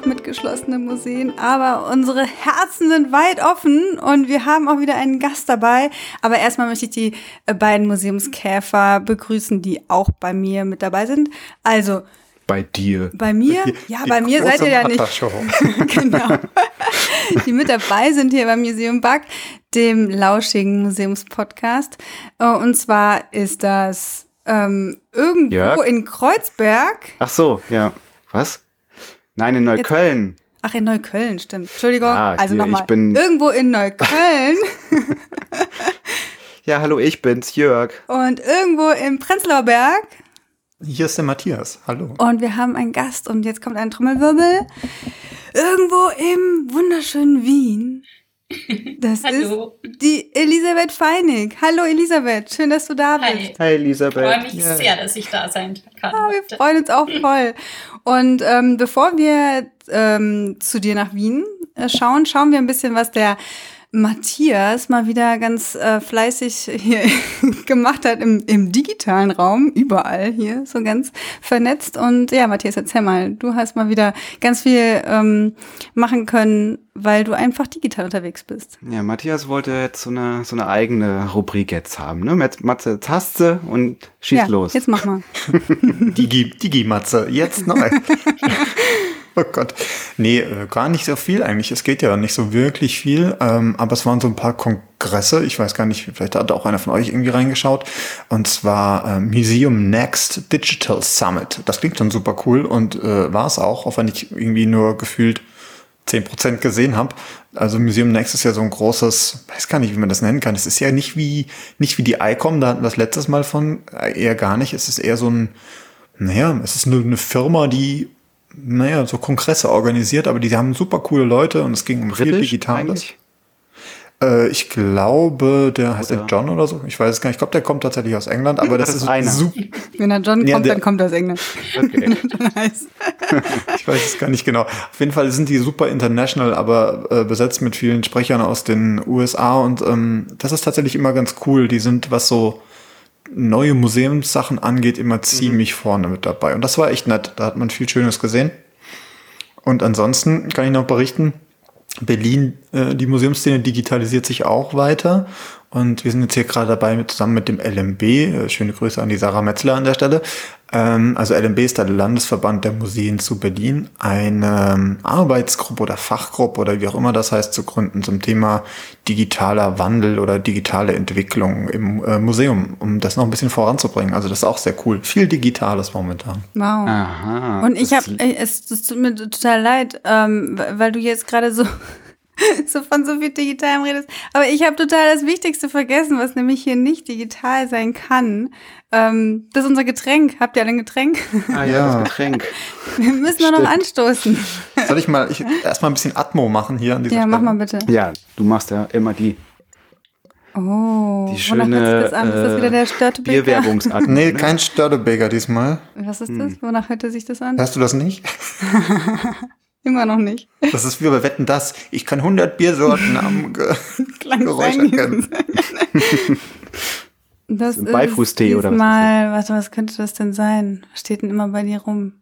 noch mit geschlossenen Museen, aber unsere Herzen sind weit offen und wir haben auch wieder einen Gast dabei. Aber erstmal möchte ich die äh, beiden Museumskäfer begrüßen, die auch bei mir mit dabei sind. Also bei dir. Bei mir? Ja, die bei mir seid ihr ja nicht. genau. Die mit dabei sind hier beim Museum Bug, dem lauschigen Museumspodcast. Äh, und zwar ist das ähm, irgendwo Jörg? in Kreuzberg. Ach so, ja. Was? Nein, in Neukölln. Jetzt, ach, in Neukölln, stimmt. Entschuldigung. Ah, also nochmal. Irgendwo in Neukölln. ja, hallo, ich bin's, Jörg. Und irgendwo im Prenzlauer Berg. Hier ist der Matthias. Hallo. Und wir haben einen Gast und jetzt kommt ein Trommelwirbel. Irgendwo im wunderschönen Wien das ist die Elisabeth Feinig. Hallo Elisabeth, schön, dass du da bist. Hi, Hi Elisabeth. Ich freue mich yeah. sehr, dass ich da sein kann. Ah, wir freuen uns auch voll. Und ähm, bevor wir ähm, zu dir nach Wien äh, schauen, schauen wir ein bisschen, was der Matthias mal wieder ganz äh, fleißig hier gemacht hat im, im digitalen Raum, überall hier, so ganz vernetzt. Und ja, Matthias, erzähl mal, du hast mal wieder ganz viel ähm, machen können, weil du einfach digital unterwegs bist. Ja, Matthias wollte jetzt so eine, so eine eigene Rubrik jetzt haben, ne? Mit Matze Taste und schieß ja, los. Jetzt mach mal. Digi, Digi-Matze, jetzt neu. Oh Gott. Nee, äh, gar nicht so viel eigentlich. Es geht ja nicht so wirklich viel. Ähm, aber es waren so ein paar Kongresse. Ich weiß gar nicht, vielleicht hat auch einer von euch irgendwie reingeschaut. Und zwar äh, Museum Next Digital Summit. Das klingt schon super cool und äh, war es auch, auch wenn ich irgendwie nur gefühlt 10% gesehen habe. Also Museum Next ist ja so ein großes, weiß gar nicht, wie man das nennen kann. Es ist ja nicht wie, nicht wie die ICOM, da hatten wir das letztes Mal von, eher gar nicht. Es ist eher so ein, naja, es ist nur eine Firma, die naja, so Kongresse organisiert, aber die haben super coole Leute und es ging um Britisch viel Digitales. Äh, ich glaube, der heißt der John oder so. Ich weiß es gar nicht. Ich glaube, der kommt tatsächlich aus England, aber das, das ist, ist super. Wenn er John ja, kommt, der, dann kommt er aus England. Okay. ich weiß es gar nicht genau. Auf jeden Fall sind die super international, aber äh, besetzt mit vielen Sprechern aus den USA und ähm, das ist tatsächlich immer ganz cool. Die sind, was so neue Museumssachen angeht, immer mhm. ziemlich mhm. vorne mit dabei. Und das war echt nett. Da hat man viel Schönes gesehen. Und ansonsten kann ich noch berichten, Berlin, äh, die Museumsszene digitalisiert sich auch weiter. Und wir sind jetzt hier gerade dabei, mit, zusammen mit dem LMB, äh, schöne Grüße an die Sarah Metzler an der Stelle, ähm, also LMB ist der Landesverband der Museen zu Berlin, eine ähm, Arbeitsgruppe oder Fachgruppe oder wie auch immer das heißt zu gründen zum Thema digitaler Wandel oder digitale Entwicklung im äh, Museum, um das noch ein bisschen voranzubringen. Also das ist auch sehr cool. Viel Digitales momentan. Wow. Aha, Und ich habe, es, es tut mir total leid, ähm, weil du jetzt gerade so so von so viel Digitalem redest. Aber ich habe total das Wichtigste vergessen, was nämlich hier nicht digital sein kann. Ähm, das ist unser Getränk. Habt ihr alle ein Getränk? Ah ja, das Getränk. Wir müssen nur noch anstoßen. Soll ich mal ich erstmal ein bisschen Atmo machen hier an dieser Ja, Stelle? mach mal bitte. Ja, du machst ja immer die Oh, die schöne das an? Ist das wieder der Störtebeker? Bierwerbungsatmo. nee, ne? kein Störtebeker diesmal. Was ist das? Hm. Wonach hört sich das an? Hast du das nicht? Immer noch nicht. Das ist wie bei Wetten das. Ich kann 100 Biersorten am Ge Geräusch erkennen. Das ist Beifußtee oder was? Mal, warte, was könnte das denn sein? Was steht denn immer bei dir rum?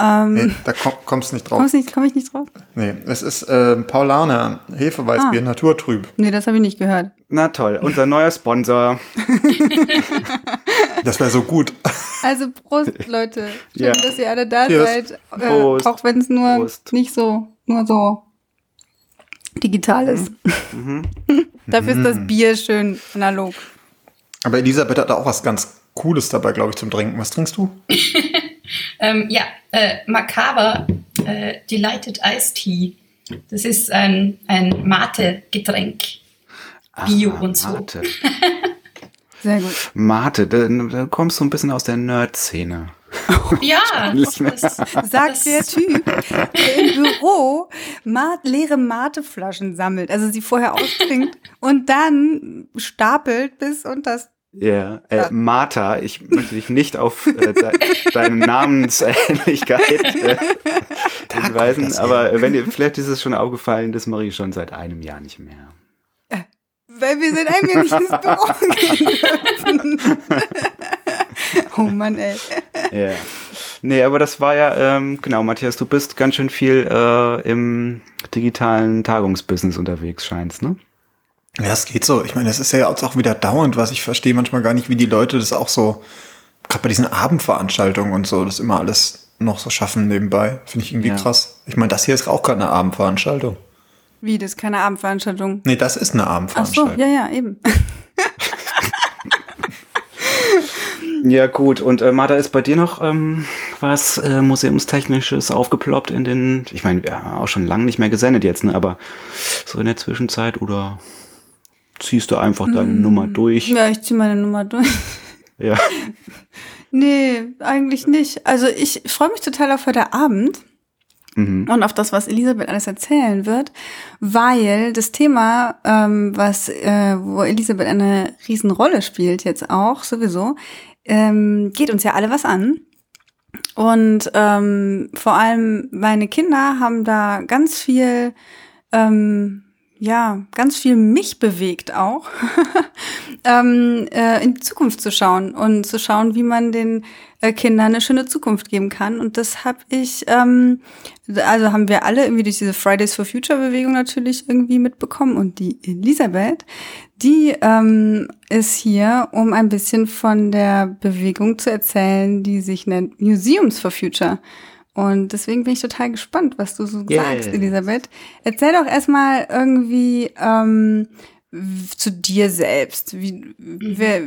ähm, nee, da komm, kommst nicht drauf. Kommst nicht, komm ich nicht drauf? Nee, es ist äh, Paulaner Hefeweißbier, ah. naturtrüb. Nee, das habe ich nicht gehört. Na toll, unser neuer Sponsor. das wäre so gut. Also Prost, Leute. Schön, ja. dass ihr alle da Cheers. seid. Äh, auch wenn es nur Prost. nicht so, nur so digital ist. Mhm. Dafür ist das mhm. Bier schön analog. Aber Elisabeth hat auch was ganz Cooles dabei, glaube ich, zum Trinken. Was trinkst du? ähm, ja, äh, Macabre äh, Delighted Iced Tea. Das ist ein, ein Mate-Getränk. Bio ah, und so. Mate. Sehr gut. Mate, da, da kommst du ein bisschen aus der Nerd-Szene. Ja, das, sagt der Typ, der im Büro Mat leere Mateflaschen sammelt, also sie vorher austrinkt und dann stapelt bis unter das ja, äh, Martha, ich möchte dich nicht auf äh, de deine Namensähnlichkeit äh, hinweisen, aber wenn dir, vielleicht ist es schon aufgefallen, das mache ich schon seit einem Jahr nicht mehr. Weil wir seit einem Jahr nicht ins Büro gehen Oh Mann, ey. ja. Nee, aber das war ja, ähm, genau, Matthias, du bist ganz schön viel äh, im digitalen Tagungsbusiness unterwegs, scheinst, ne? Ja, es geht so. Ich meine, es ist ja jetzt auch wieder dauernd, was ich verstehe manchmal gar nicht, wie die Leute das auch so, gerade bei diesen Abendveranstaltungen und so, das immer alles noch so schaffen nebenbei. Finde ich irgendwie Ja. krass. Ich meine, das hier ist auch keine Abendveranstaltung. Wie, das ist keine Abendveranstaltung. Nee, das ist eine Ach so, Abendveranstaltung. ja, ja, eben. Ja, gut. Und äh, Martha, ist bei dir noch ähm, was äh, Museumstechnisches aufgeploppt in den, ich meine, wir haben auch schon lange nicht mehr gesendet jetzt, ne? aber so in der Zwischenzeit oder ziehst du einfach deine Nummer durch? Ja, ich ziehe meine Nummer durch. Ja. Nee, eigentlich nicht. Also ich freue mich total auf heute Abend Mhm. und auf das, was Elisabeth alles erzählen wird, weil das Thema, ähm, was, äh, wo Elisabeth eine Riesenrolle spielt jetzt auch sowieso, ähm, geht uns ja alle was an. Und ähm, vor allem meine Kinder haben da ganz viel, ähm, ja, ganz viel mich bewegt auch, ähm, äh, in die Zukunft zu schauen und zu schauen, wie man den äh, Kindern eine schöne Zukunft geben kann. Und das habe ich, ähm, also haben wir alle irgendwie durch diese Fridays for Future Bewegung natürlich irgendwie mitbekommen. Und die Elisabeth, die ähm, ist hier, um ein bisschen von der Bewegung zu erzählen, die sich nennt Museums for Future. Und deswegen bin ich total gespannt, was du so Yeah. sagst, Elisabeth. Erzähl doch erstmal irgendwie ähm, zu dir selbst. Wie, wer,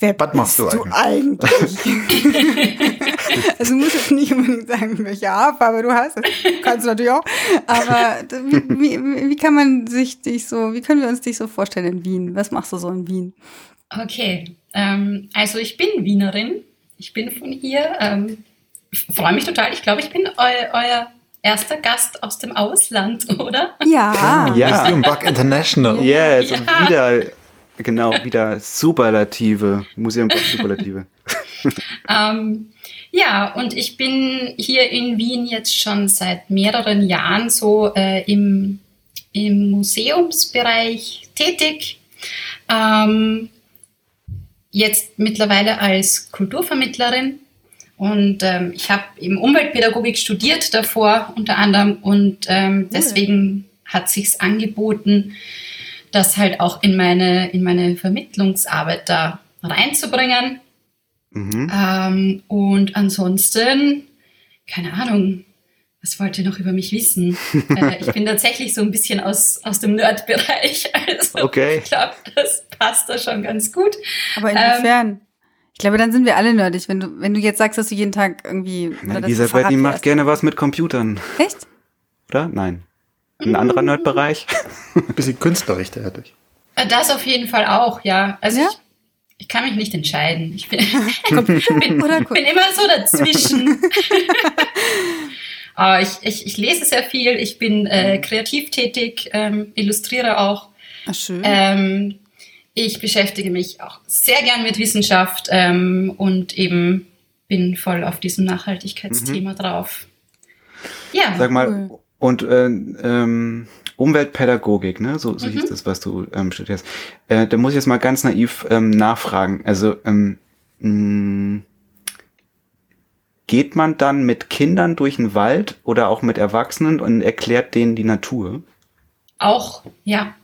wer Was machst du du eigentlich? also du musst jetzt nicht unbedingt sagen, welche Haarfarbe du hast. Das kannst du natürlich auch. Aber wie, wie, wie kann man sich dich so, wie können wir uns dich so vorstellen in Wien? Was machst du so in Wien? Okay, ähm, also ich bin Wienerin. Ich bin von hier. Ähm, Freue mich total. Ich glaube, ich bin eu euer erster Gast aus dem Ausland, oder? Ja. Ja. Museum Bug International. Yes, Ja. und wieder, genau, wieder Superlative, Museum für Superlative. Ähm, ja, und ich bin hier in Wien jetzt schon seit mehreren Jahren so äh, im, im Museumsbereich tätig. Ähm, jetzt mittlerweile als Kulturvermittlerin. Und ähm, ich habe eben Umweltpädagogik studiert davor unter anderem und ähm, deswegen hat sich's angeboten, das halt auch in meine, in meine Vermittlungsarbeit da reinzubringen. Mhm. Ähm, und ansonsten, keine Ahnung, was wollt ihr noch über mich wissen? äh, ich bin tatsächlich so ein bisschen aus, aus dem Nerd-Bereich. Also Okay. ich glaube, das passt da schon ganz gut. Aber Ähm, inwiefern? Ich glaube, dann sind wir alle nerdig, wenn du, wenn du jetzt sagst, dass du jeden Tag irgendwie. Na, Elisabeth, die macht gerne was mit Computern, Echt? oder? Nein. Ein anderer Nerdbereich? Ein bisschen künstlerisch tätig. Äh, Das auf jeden Fall auch, ja. Also Ja? Ich, ich kann mich nicht entscheiden. Ich bin, bin, oder bin immer so dazwischen. Aber ich, ich, ich lese sehr viel, ich bin äh, kreativ tätig, ähm, illustriere auch. Ach, schön. Ähm, ich beschäftige mich auch sehr gern mit Wissenschaft ähm, und eben bin voll auf diesem Nachhaltigkeitsthema drauf. Ja, Sag mal, Cool. und äh, ähm, Umweltpädagogik, ne? So, so Mhm. hieß das, was du ähm, studierst. Äh, da muss ich jetzt mal ganz naiv ähm, nachfragen. Also, ähm, mh, geht man dann mit Kindern durch den Wald oder auch mit Erwachsenen und erklärt denen die Natur? auch, ja.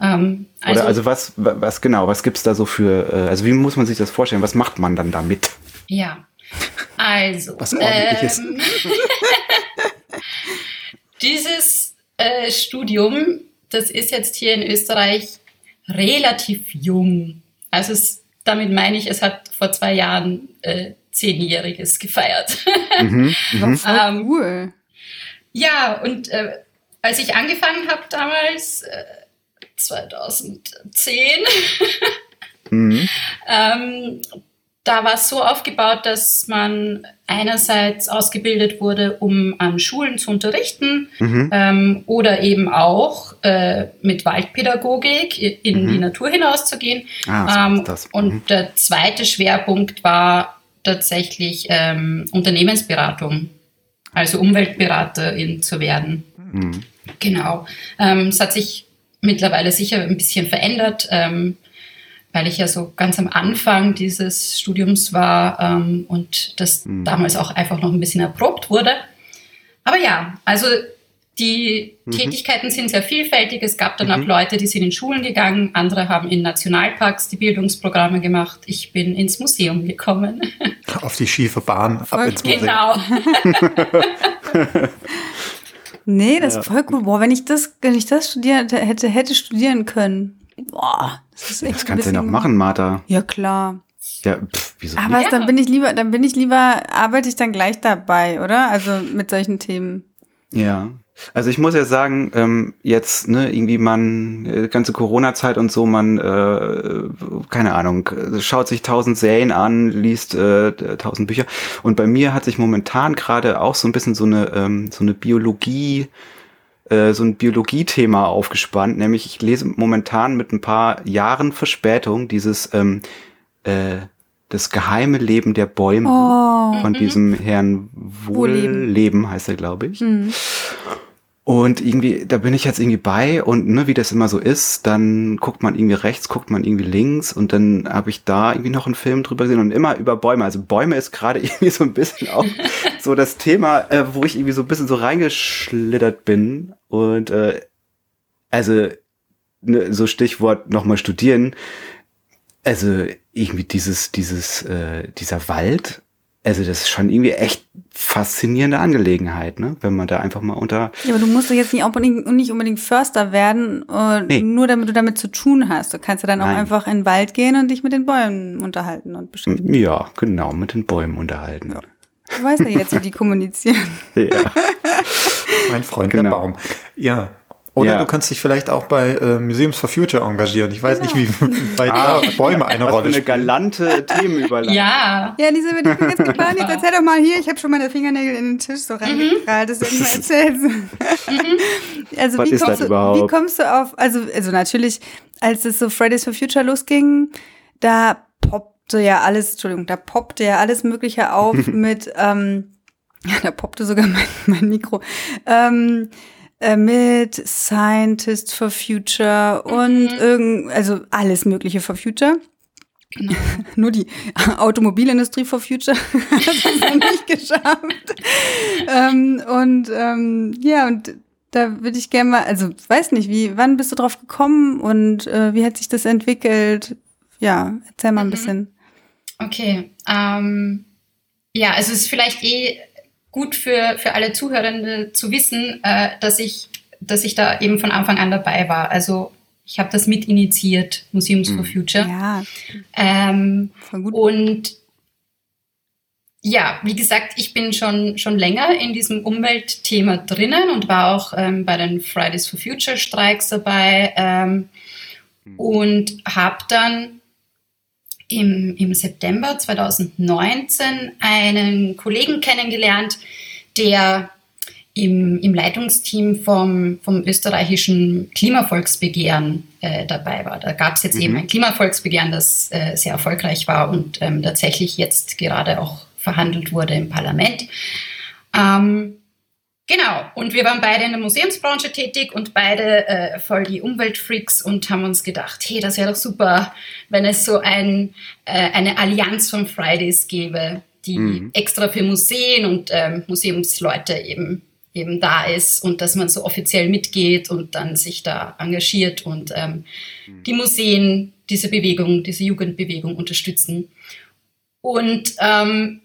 Ähm, Oder also was, wa- was genau, was gibt's da so für, äh, also wie muss man sich das vorstellen? Was macht man dann damit? Ja, also. Was ordentliches. Ähm, dieses äh, Studium, das ist jetzt hier in Österreich relativ jung. Also es, damit meine ich, es hat vor zwei Jahren äh, Zehnjähriges gefeiert. Mhm, mhm. Ähm, cool. ja, und äh, als ich angefangen habe damals, äh, 2010, Mhm. Ähm, da war es so aufgebaut, dass man einerseits ausgebildet wurde, um an Schulen zu unterrichten Mhm. ähm, oder eben auch äh, mit Waldpädagogik in Mhm. die Natur hinauszugehen. Ah, ähm, das. Mhm. Und der zweite Schwerpunkt war tatsächlich ähm, Unternehmensberatung, also Umweltberaterin zu werden. Mhm. Genau. Ähm, es hat sich mittlerweile sicher ein bisschen verändert. Ähm, weil ich ja so ganz am Anfang dieses Studiums war ähm, und das mhm. damals auch einfach noch ein bisschen erprobt wurde. Aber ja, also die mhm. Tätigkeiten sind sehr vielfältig. Es gab dann mhm. auch Leute, die sind in Schulen gegangen, andere haben in Nationalparks die Bildungsprogramme gemacht. Ich bin ins Museum gekommen. Auf die schiefe Bahn, ab ins Museum. Genau. nee, das ist voll cool. Boah, wenn ich das, wenn ich das studiert hätte, hätte studieren können. Boah, das ist echt Das kannst du ja noch machen, Martha. Ja, klar. Ja, pff, wieso Aber nicht? dann bin ich lieber, dann bin ich lieber, arbeite ich dann gleich dabei, oder? Also mit solchen Themen. Ja. Also ich muss ja sagen, ähm, jetzt, ne, irgendwie man, äh, ganze Corona-Zeit und so, man, äh, keine Ahnung, schaut sich tausend Serien an, liest äh, tausend Bücher. Und bei mir hat sich momentan gerade auch so ein bisschen so eine, ähm, so eine Biologie, äh, so ein Biologie-Thema aufgespannt, nämlich ich lese momentan mit ein paar Jahren Verspätung dieses ähm, äh, das geheime Leben der Bäume oh. von mhm. diesem Herrn Wohlleben heißt er, glaube ich. Mhm. Und irgendwie, da bin ich jetzt irgendwie bei und ne, wie das immer so ist, dann guckt man irgendwie rechts, guckt man irgendwie links und dann habe ich da irgendwie noch einen Film drüber gesehen und immer über Bäume. Also Bäume ist gerade irgendwie so ein bisschen auch so das Thema, äh, wo ich irgendwie so ein bisschen so reingeschlittert bin. Und äh, also ne, so Stichwort nochmal studieren. Also irgendwie dieses, dieses, äh, dieser Wald also das ist schon irgendwie echt faszinierende Angelegenheit, ne? Wenn man da einfach mal unter. Ja, aber du musst doch jetzt nicht unbedingt, nicht unbedingt Förster werden, äh, nee. nur damit du damit zu tun hast. Du kannst ja dann Nein. auch einfach in den Wald gehen und dich mit den Bäumen unterhalten und beschäftigen. Ja, genau, mit den Bäumen unterhalten. Ja. Du weißt ja jetzt, wie die kommunizieren. ja. mein Freund genau. der Baum. Ja, oder ja. du kannst dich vielleicht auch bei äh, Museums for Future engagieren. Ich weiß genau. nicht, wie weit ah, Bäume eine Rolle spielen. eine galante Themenüberleitung. Ja. Ja, diese wird jetzt geplant. Jetzt erzähl doch mal hier, ich habe schon meine Fingernägel in den Tisch so reingekrallt, das ich mal erzählt. also Was wie ist kommst, das du, überhaupt? wie kommst du auf, also, also natürlich, als es so Fridays for Future losging, da poppte ja alles, Entschuldigung, da poppte ja alles Mögliche auf mit, ähm, ja, da poppte sogar mein, mein Mikro. Ähm, äh, mit Scientists for Future und mhm. irgend, also alles Mögliche for Future. Genau. Nur die Automobilindustrie for Future hat es nicht geschafft. ähm, und ähm, ja, und da würde ich gerne mal, also weiß nicht, wie, wann bist du drauf gekommen und äh, wie hat sich das entwickelt? Ja, erzähl mal ein mhm. bisschen. Okay, ähm, ja, also es ist vielleicht eh gut für, für alle Zuhörende zu wissen, äh, dass, ich, dass ich da eben von Anfang an dabei war. Also ich habe das mit initiiert, Museums for mhm. Future. Ja. Ähm, und ja, wie gesagt, ich bin schon, schon länger in diesem Umweltthema drinnen und war auch ähm, bei den Fridays for Future Streiks dabei ähm, mhm. und habe dann im, im September 2019 einen Kollegen kennengelernt, der im, im Leitungsteam vom, vom österreichischen Klimavolksbegehren äh, dabei war. Da gab es jetzt mhm. eben ein Klimavolksbegehren, das äh, sehr erfolgreich war und ähm, tatsächlich jetzt gerade auch verhandelt wurde im Parlament. Ähm, Genau, und wir waren beide in der Museumsbranche tätig und beide äh, voll die Umweltfreaks und haben uns gedacht, hey, das wäre doch super, wenn es so ein, äh, eine Allianz von Fridays gäbe, die mhm. extra für Museen und ähm, Museumsleute eben, eben da ist und dass man so offiziell mitgeht und dann sich da engagiert und ähm, mhm. die Museen diese Bewegung, diese Jugendbewegung unterstützen. Und ähm,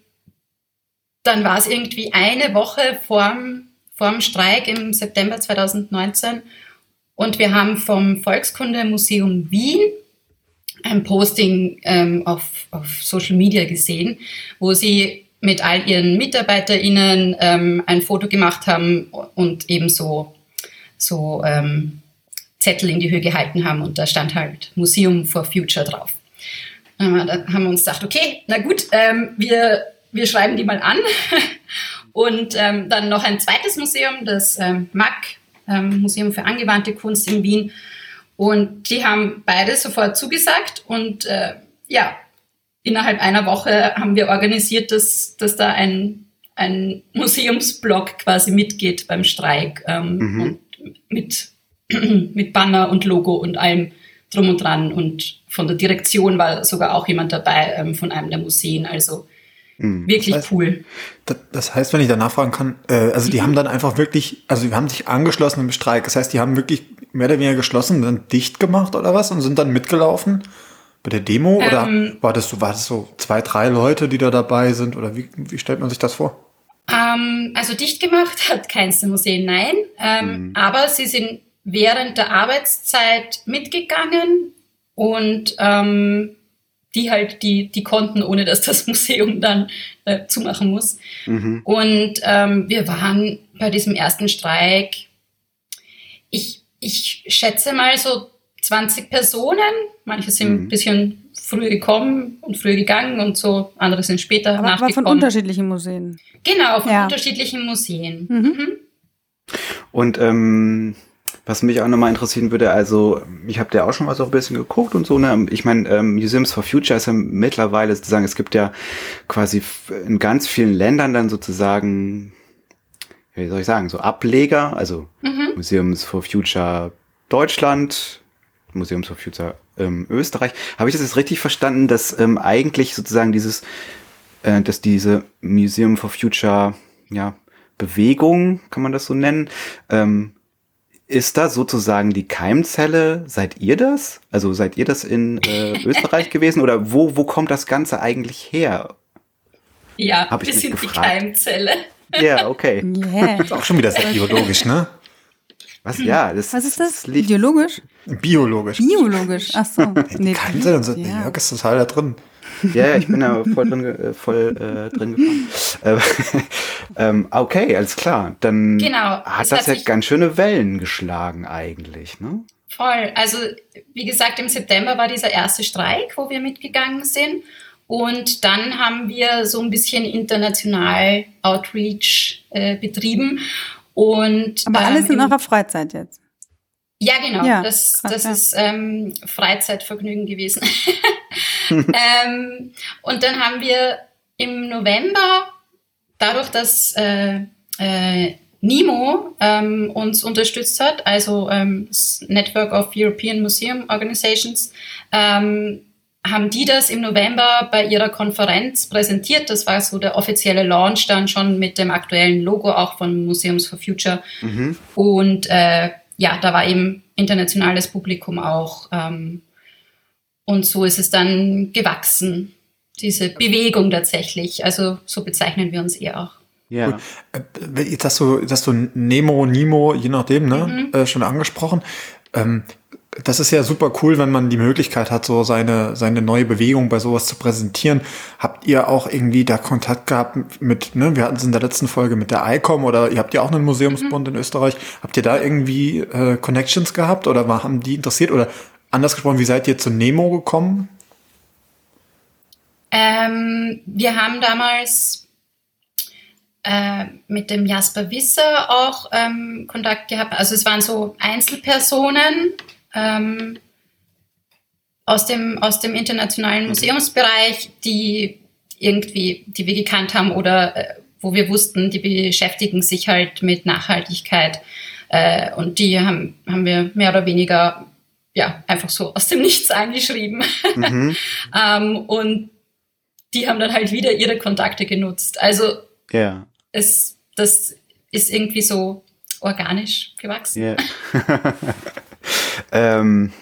dann war es irgendwie eine Woche vorm vorm Streik im September 2019. Und wir haben vom Volkskundemuseum Wien ein Posting ähm, auf, auf Social Media gesehen, wo sie mit all ihren MitarbeiterInnen ähm, ein Foto gemacht haben und eben so, so ähm, Zettel in die Höhe gehalten haben und da stand halt Museum for Future drauf. Da haben wir uns gedacht, okay, na gut, ähm, wir, wir schreiben die mal an Und ähm, dann noch ein zweites Museum, das ähm, MAC, ähm, Museum für angewandte Kunst in Wien. Und die haben beide sofort zugesagt. Und äh, ja, innerhalb einer Woche haben wir organisiert, dass, dass da ein, ein Museumsblock quasi mitgeht beim Streik ähm, mhm. und mit, mit Banner und Logo und allem drum und dran und von der Direktion war sogar auch jemand dabei ähm, von einem der Museen. Also mhm. wirklich das heißt, cool. Das heißt, wenn ich da nachfragen kann, äh, also die mhm. haben dann einfach wirklich, also die haben sich angeschlossen im Streik. Das heißt, die haben wirklich mehr oder weniger geschlossen, dann dicht gemacht oder was und sind dann mitgelaufen bei der Demo? Ähm, oder war das, so, war das so zwei, drei Leute, die da dabei sind? Oder wie, wie stellt man sich das vor? Ähm, also dicht gemacht hat keins der Museen, nein. Ähm, mhm. Aber sie sind während der Arbeitszeit mitgegangen und ähm, die halt, die, die konnten, ohne dass das Museum dann äh, zumachen muss. Mhm. Und ähm, wir waren bei diesem ersten Streik, ich, ich schätze mal so 20 Personen. Manche sind mhm. ein bisschen früher gekommen und früher gegangen und so, andere sind später Aber nachgekommen. von unterschiedlichen Museen. Genau, von ja. unterschiedlichen Museen. Mhm. Mhm. Und ähm, was mich auch nochmal interessieren würde, also ich habe da auch schon mal so ein bisschen geguckt und so, ne? Ich meine, ähm, Museums for Future ist ja mittlerweile sozusagen, es gibt ja quasi in ganz vielen Ländern dann sozusagen, wie soll ich sagen, so Ableger, also mhm. Museums for Future Deutschland, Museums for Future ähm, Österreich. Habe ich das jetzt richtig verstanden, dass ähm, eigentlich sozusagen dieses, äh, dass diese Museum for Future, ja, Bewegung, kann man das so nennen, ähm, ist da sozusagen die Keimzelle? Seid ihr das? Also seid ihr das in äh, Österreich gewesen oder wo, wo kommt das Ganze eigentlich her? Ja, Hab ich wir sind gefragt. die Keimzelle. Ja, yeah, okay. Yeah. Ist auch schon wieder sehr biologisch, ne? Was? Ja, das, Was ist das? das Ideologisch? Biologisch. Biologisch, ach so. Nee, Keimzelle und so. Ja. Jörg ist total da drin. Ja, ja, ich bin da voll drin, äh, voll, äh, drin gefahren. Äh, ähm, okay, alles klar. Dann genau, hat das hat ja ganz schöne Wellen geschlagen eigentlich, ne? Voll. Also, wie gesagt, im September war dieser erste Streik, wo wir mitgegangen sind. Und dann haben wir so ein bisschen international Outreach äh, betrieben und, Aber alles ähm, in eurer Freizeit jetzt? Ja, genau. Ja, das krass, das ja. ist ähm, Freizeitvergnügen gewesen. ähm, und dann haben wir im November, dadurch, dass äh, äh, NIMO ähm, uns unterstützt hat, also ähm, das Network of European Museum Organizations, ähm, haben die das im November bei ihrer Konferenz präsentiert. Das war so der offizielle Launch dann schon mit dem aktuellen Logo auch von Museums for Future. Mhm. Und äh, ja, da war eben internationales Publikum auch. Ähm, und so ist es dann gewachsen, diese Bewegung tatsächlich. Also so bezeichnen wir uns eher auch. Ja. Äh, jetzt hast du, jetzt hast du Nemo, Nimo, je nachdem, ne, mhm. äh, schon angesprochen. Ähm, das ist ja super cool, wenn man die Möglichkeit hat, so seine, seine neue Bewegung bei sowas zu präsentieren. Habt ihr auch irgendwie da Kontakt gehabt mit, ne, wir hatten es in der letzten Folge mit der ICOM oder ihr habt ja auch einen Museumsbund mhm. in Österreich. Habt ihr da irgendwie äh, Connections gehabt oder war, haben die interessiert oder anders gesprochen, wie seid ihr zu Nemo gekommen? Ähm, wir haben damals äh, mit dem Jasper Wisser auch ähm, Kontakt gehabt. Also es waren so Einzelpersonen, ähm, aus, dem, aus dem internationalen. Museumsbereich, die irgendwie, die wir gekannt haben oder äh, wo wir wussten, die beschäftigen sich halt mit Nachhaltigkeit. Äh, und die haben, haben wir mehr oder weniger ja, einfach so aus dem Nichts angeschrieben. Mhm. ähm, und die haben dann halt wieder ihre Kontakte genutzt. Also ja. es, das ist irgendwie so organisch gewachsen. Yeah. ähm,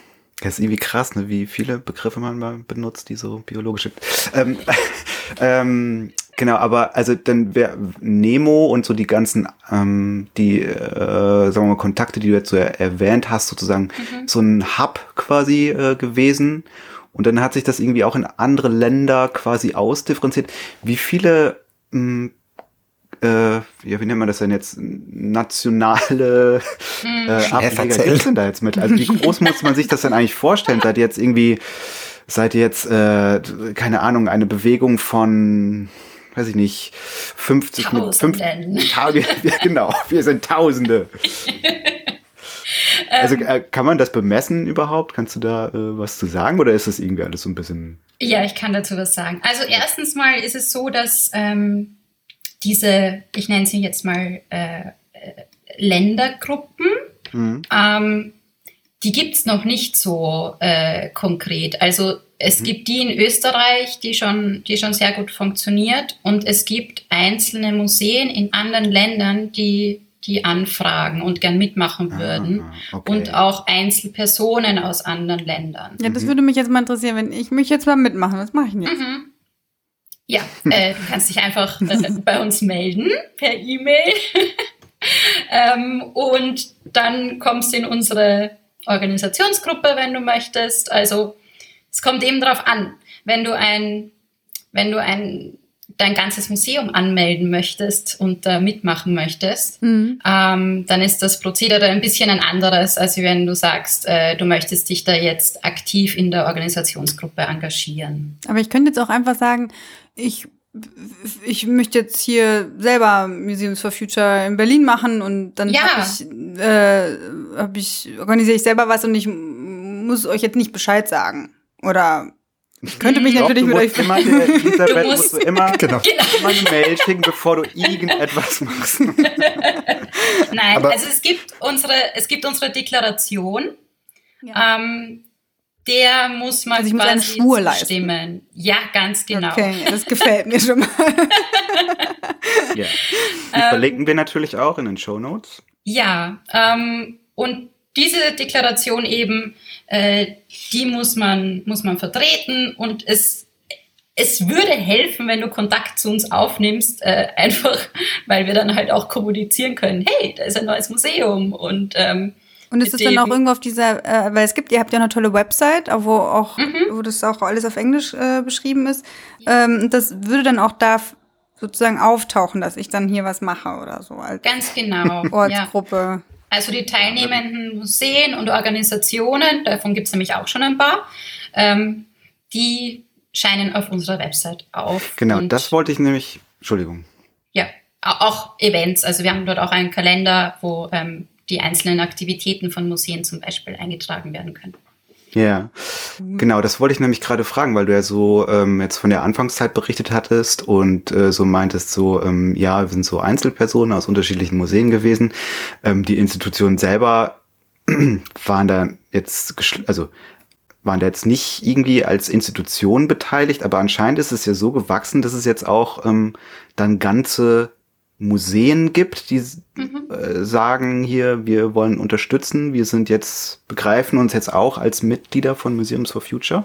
das ist irgendwie krass, ne, wie viele Begriffe man mal benutzt, die so biologisch sind. Ähm, ähm, genau, aber also dann wäre Nemo und so die ganzen, ähm, die, äh, sagen wir mal, Kontakte, die du jetzt so erwähnt hast, sozusagen mhm. so ein Hub quasi äh, gewesen. Und dann hat sich das irgendwie auch in andere Länder quasi ausdifferenziert. Wie viele mh, äh, ja, wie nennt man das denn jetzt, nationale hm. äh, Ableger denn da jetzt mit? Also wie groß muss man sich das denn eigentlich vorstellen? Seid ihr jetzt irgendwie, seid ihr jetzt, äh, keine Ahnung, eine Bewegung von weiß ich nicht, 50 mit 5 Tage. genau, wir sind Tausende. also äh, kann man das bemessen überhaupt? Kannst du da äh, was zu sagen oder ist das irgendwie alles so ein bisschen? Ja, ich kann dazu was sagen. Also erstens mal ist es so, dass ähm, diese, ich nenne sie jetzt mal äh, äh, Ländergruppen, mhm. ähm, die gibt's noch nicht so äh, konkret. Also es mhm. gibt die in Österreich, die schon, die schon sehr gut funktioniert und es gibt einzelne Museen in anderen Ländern, die die anfragen und gern mitmachen ah, würden. Okay. Und auch Einzelpersonen aus anderen Ländern. Ja, das mhm. würde mich jetzt mal interessieren, wenn ich mich jetzt mal mitmachen. Was mache ich denn jetzt? Mhm. Ja, äh, du kannst dich einfach äh, bei uns melden per E-Mail. ähm, und dann kommst du in unsere Organisationsgruppe, wenn du möchtest. Also es kommt eben darauf an, wenn du ein, wenn du ein dein ganzes Museum anmelden möchtest und äh, mitmachen möchtest, mhm. ähm, dann ist das Prozedere ein bisschen ein anderes, als wenn du sagst, äh, du möchtest dich da jetzt aktiv in der Organisationsgruppe engagieren. Aber ich könnte jetzt auch einfach sagen, ich ich möchte jetzt hier selber Museums for Future in Berlin machen und dann ja. habe ich, äh, hab ich, organisiere ich selber was und ich muss euch jetzt nicht Bescheid sagen. Oder ich könnte mich Doch, natürlich mit euch immer, Elisabeth, musst, musst du immer, genau. immer eine Mail schicken, bevor du irgendetwas machst. Nein, Aber also es gibt unsere, es gibt unsere Deklaration. Ja. Ähm, der muss man also ich quasi muss Schwur zustimmen. Leisten. Ja, ganz genau. Okay, das gefällt mir schon mal. ja. Die ähm, verlinken wir natürlich auch in den Show Notes. Ja, ähm, und diese Deklaration eben, äh, die muss man, muss man vertreten und es, es würde helfen, wenn du Kontakt zu uns aufnimmst, äh, einfach weil wir dann halt auch kommunizieren können, hey, da ist ein neues Museum und ähm, und ist es dann auch irgendwo auf dieser, äh, weil es gibt, ihr habt ja eine tolle Website, wo auch, mhm. wo das auch alles auf Englisch äh, beschrieben ist. Ähm, das würde dann auch da sozusagen auftauchen, dass ich dann hier was mache oder so als ganz genau Ortsgruppe. Ja. Also die teilnehmenden Museen und Organisationen, davon gibt es nämlich auch schon ein paar, ähm, die scheinen auf unserer Website auf. Genau, das wollte ich nämlich, Entschuldigung. Ja, auch Events. Also wir haben dort auch einen Kalender, wo ähm, die einzelnen Aktivitäten von Museen zum Beispiel eingetragen werden können. Ja, genau, das wollte ich nämlich gerade fragen, weil du ja so ähm, jetzt von der Anfangszeit berichtet hattest und äh, so meintest, so, ähm, ja, wir sind so Einzelpersonen aus unterschiedlichen Museen gewesen. Ähm, die Institutionen selber waren da jetzt, also waren da jetzt nicht irgendwie als Institution beteiligt, aber anscheinend ist es ja so gewachsen, dass es jetzt auch ähm, dann ganze Museen gibt, die mhm. äh, sagen hier, wir wollen unterstützen, wir sind jetzt, begreifen uns jetzt auch als Mitglieder von Museums for Future?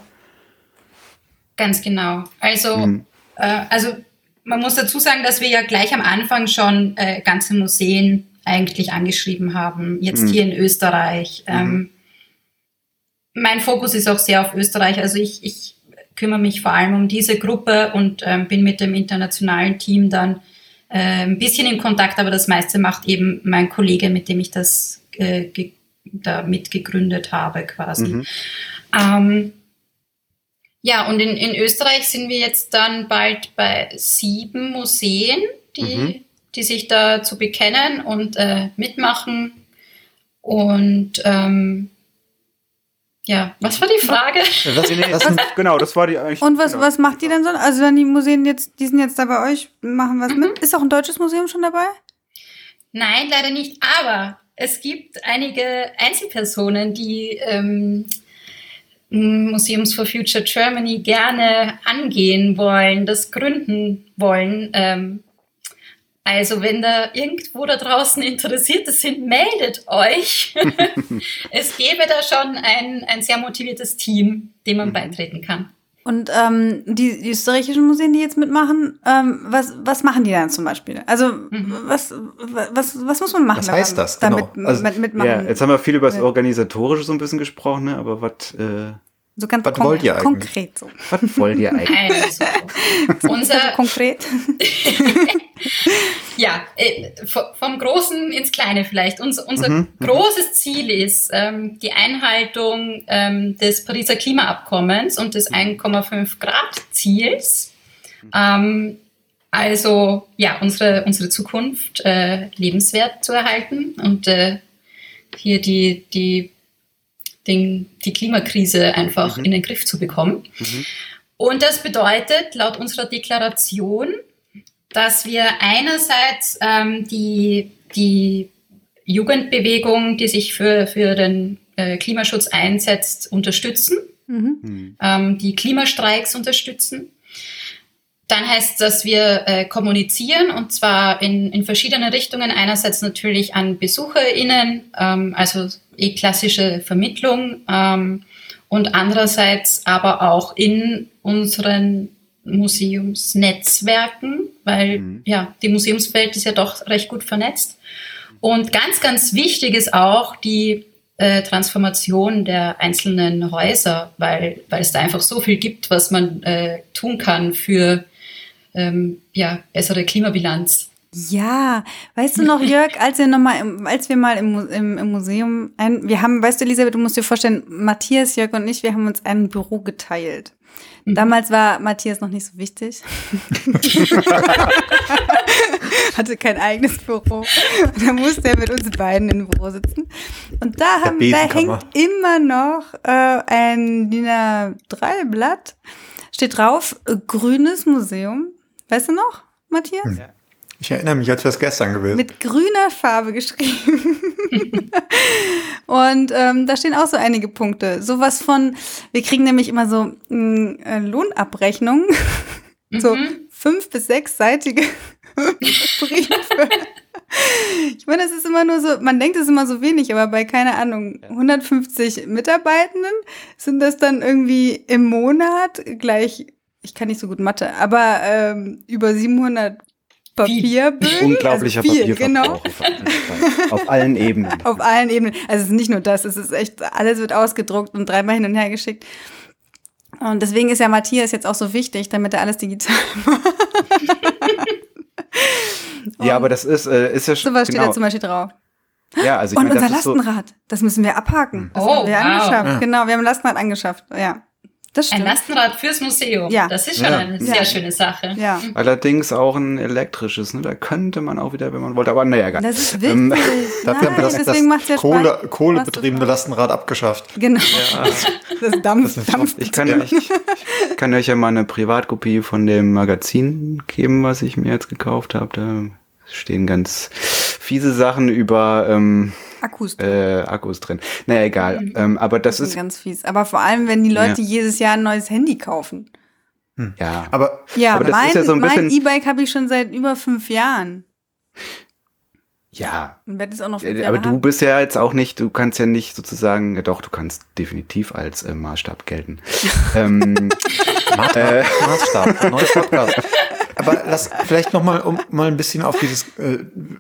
Ganz genau. Also, mhm. äh, also man muss dazu sagen, dass wir ja gleich am Anfang schon äh, ganze Museen eigentlich angeschrieben haben, jetzt mhm. hier in Österreich. Mhm. Ähm, mein Fokus ist auch sehr auf Österreich. Also ich, ich kümmere mich vor allem um diese Gruppe und ähm, bin mit dem internationalen Team dann äh, ein bisschen in Kontakt, aber das meiste macht eben mein Kollege, mit dem ich das äh, da mitgegründet habe quasi. Mhm. Ähm, ja, und in, in Österreich sind wir jetzt dann bald bei sieben Museen, die, mhm. die sich dazu bekennen und äh, mitmachen. Und ähm, ja, was war die Frage? Das, nee, das, genau, das war die eigentlich. Und was, genau. was macht die denn so? Also dann die Museen jetzt, die sind jetzt da bei euch, machen was mhm. mit. Ist auch ein deutsches Museum schon dabei? Nein, leider nicht. Aber es gibt einige Einzelpersonen, die ähm, Museums for Future Germany gerne angehen wollen, das gründen wollen. Ähm, also wenn da irgendwo da draußen Interessierte sind, meldet euch. es gäbe da schon ein, ein sehr motiviertes Team, dem man mhm. beitreten kann. Und ähm, die, die österreichischen Museen, die jetzt mitmachen, ähm, was, was machen die dann zum Beispiel? Also mhm. was, was, was muss man machen? Was heißt das? Genau. Damit, also, mit, mitmachen? Ja, jetzt haben wir viel über das Organisatorische so ein bisschen gesprochen, ne? aber was... Äh so ganz Was wollt ihr konkret so. Was wollt ihr eigentlich? Also, unser konkret. ja, äh, vom Großen ins Kleine vielleicht. Unser, unser mhm, mhm. großes Ziel ist ähm, die Einhaltung ähm, des Pariser Klimaabkommens und des 1,5 Grad Ziels. Ähm, also ja, unsere, unsere Zukunft äh, lebenswert zu erhalten und äh, hier die, die den, die Klimakrise einfach mhm. in den Griff zu bekommen. Mhm. Und das bedeutet laut unserer Deklaration, dass wir einerseits ähm, die, die Jugendbewegung, die sich für, für den äh, Klimaschutz einsetzt, unterstützen, mhm. ähm, die Klimastreiks unterstützen. Dann heißt, dass wir äh, kommunizieren und zwar in, in verschiedene Richtungen. Einerseits natürlich an BesucherInnen, ähm, also eh klassische Vermittlung ähm, und andererseits aber auch in unseren Museumsnetzwerken, weil mhm. ja die Museumswelt ist ja doch recht gut vernetzt. Und ganz, ganz wichtig ist auch die äh, Transformation der einzelnen Häuser, weil, weil es da einfach so viel gibt, was man äh, tun kann für ähm, ja, bessere Klimabilanz. Ja, weißt du noch, Jörg, als wir noch mal, im, als wir mal im, im, im Museum, ein, wir haben, weißt du, Elisabeth, du musst dir vorstellen, Matthias, Jörg und ich, wir haben uns ein Büro geteilt. Mhm. Damals war Matthias noch nicht so wichtig. Hatte kein eigenes Büro. Dann musste er mit uns beiden im Büro sitzen. Und da, haben, da hängt immer noch äh, ein DIN A3-Blatt. Steht drauf, grünes Museum Weißt du noch, Matthias? Hm. Ja. Ich erinnere mich, als wäre es gestern gewesen. Mit grüner Farbe geschrieben. und ähm, da stehen auch so einige Punkte. Sowas von, wir kriegen nämlich immer so äh, Lohnabrechnungen. Mhm. So fünf- bis sechsseitige Briefe. Ich meine, das ist immer nur so, man denkt es ist immer so wenig, aber bei, keine Ahnung, 150 Mitarbeitenden sind das dann irgendwie im Monat gleich ich kann nicht so gut Mathe, aber ähm, über 700 Papierbögen. Unglaublicher also viel, Papierverbrauch genau. auf allen Ebenen. Auf allen Ebenen. Also es ist nicht nur das, es ist echt, alles wird ausgedruckt und dreimal hin und her geschickt. Und deswegen ist ja Matthias jetzt auch so wichtig, damit er alles digital macht. ja, aber das ist, äh, ist ja schon. So was genau. steht da zum Beispiel drauf. Ja, also ich Und meine, unser Lastenrad, so das müssen wir abhaken. Das oh, haben wir wow. angeschafft. Ja. Genau, wir haben ein Lastenrad angeschafft. Ja. Das stimmt. Ein Lastenrad fürs Museum. Ja. Das ist schon ja. eine sehr schöne Sache. Ja. Allerdings auch ein elektrisches. Ne? Da könnte man auch wieder, wenn man wollte, aber naja, egal. Das ist wichtig. Ähm, dafür haben wir das, das ja Kohle, kohlebetriebene Lastenrad abgeschafft. Genau. Ja. Das Dampf, das Dampf. Ich kann, euch, ich kann euch ja mal eine Privatkopie von dem Magazin geben, was ich mir jetzt gekauft habe. Da stehen ganz fiese Sachen über ähm, Akkus drin. Äh, Akkus drin. Naja, egal. Mhm. Ähm, aber das, das ist ganz fies. Aber vor allem, wenn die Leute ja. jedes Jahr ein neues Handy kaufen. Hm. Ja, aber, ja, aber das mein, ja so ein bisschen. Mein E-Bike habe ich schon seit über fünf Jahren. Ja. Und werde es auch noch fünf Aber du bist ja jetzt auch nicht, du kannst ja nicht sozusagen, ja doch, du kannst definitiv als äh, Maßstab gelten. ähm, Maßstab, Maßstab, neues Podcast. Aber lass vielleicht noch mal, um mal ein bisschen auf dieses äh,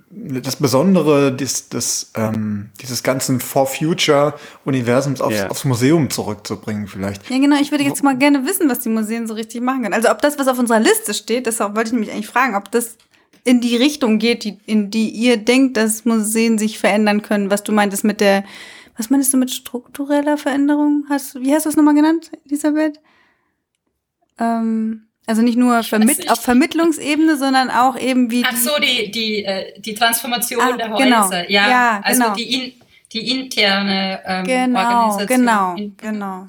das Besondere des, des ähm, dieses ganzen For Future Universums aufs, yeah. aufs Museum zurückzubringen vielleicht. Ja genau, ich würde jetzt mal gerne wissen, was die Museen so richtig machen können. Also ob das, was auf unserer Liste steht, das wollte ich nämlich eigentlich fragen, ob das in die Richtung geht, die, in die ihr denkt, dass Museen sich verändern können, was du meintest mit der, was meinst du mit struktureller Veränderung? Hast, wie hast du das nochmal genannt, Elisabeth? Ähm, also nicht nur Vermitt auf Vermittlungsebene, sondern auch eben wie. Ach so, die, die, äh, die Transformation ah, der. Häuser. Genau. Ja, ja also genau. die, in, die interne ähm, genau, Organisation. Genau, genau.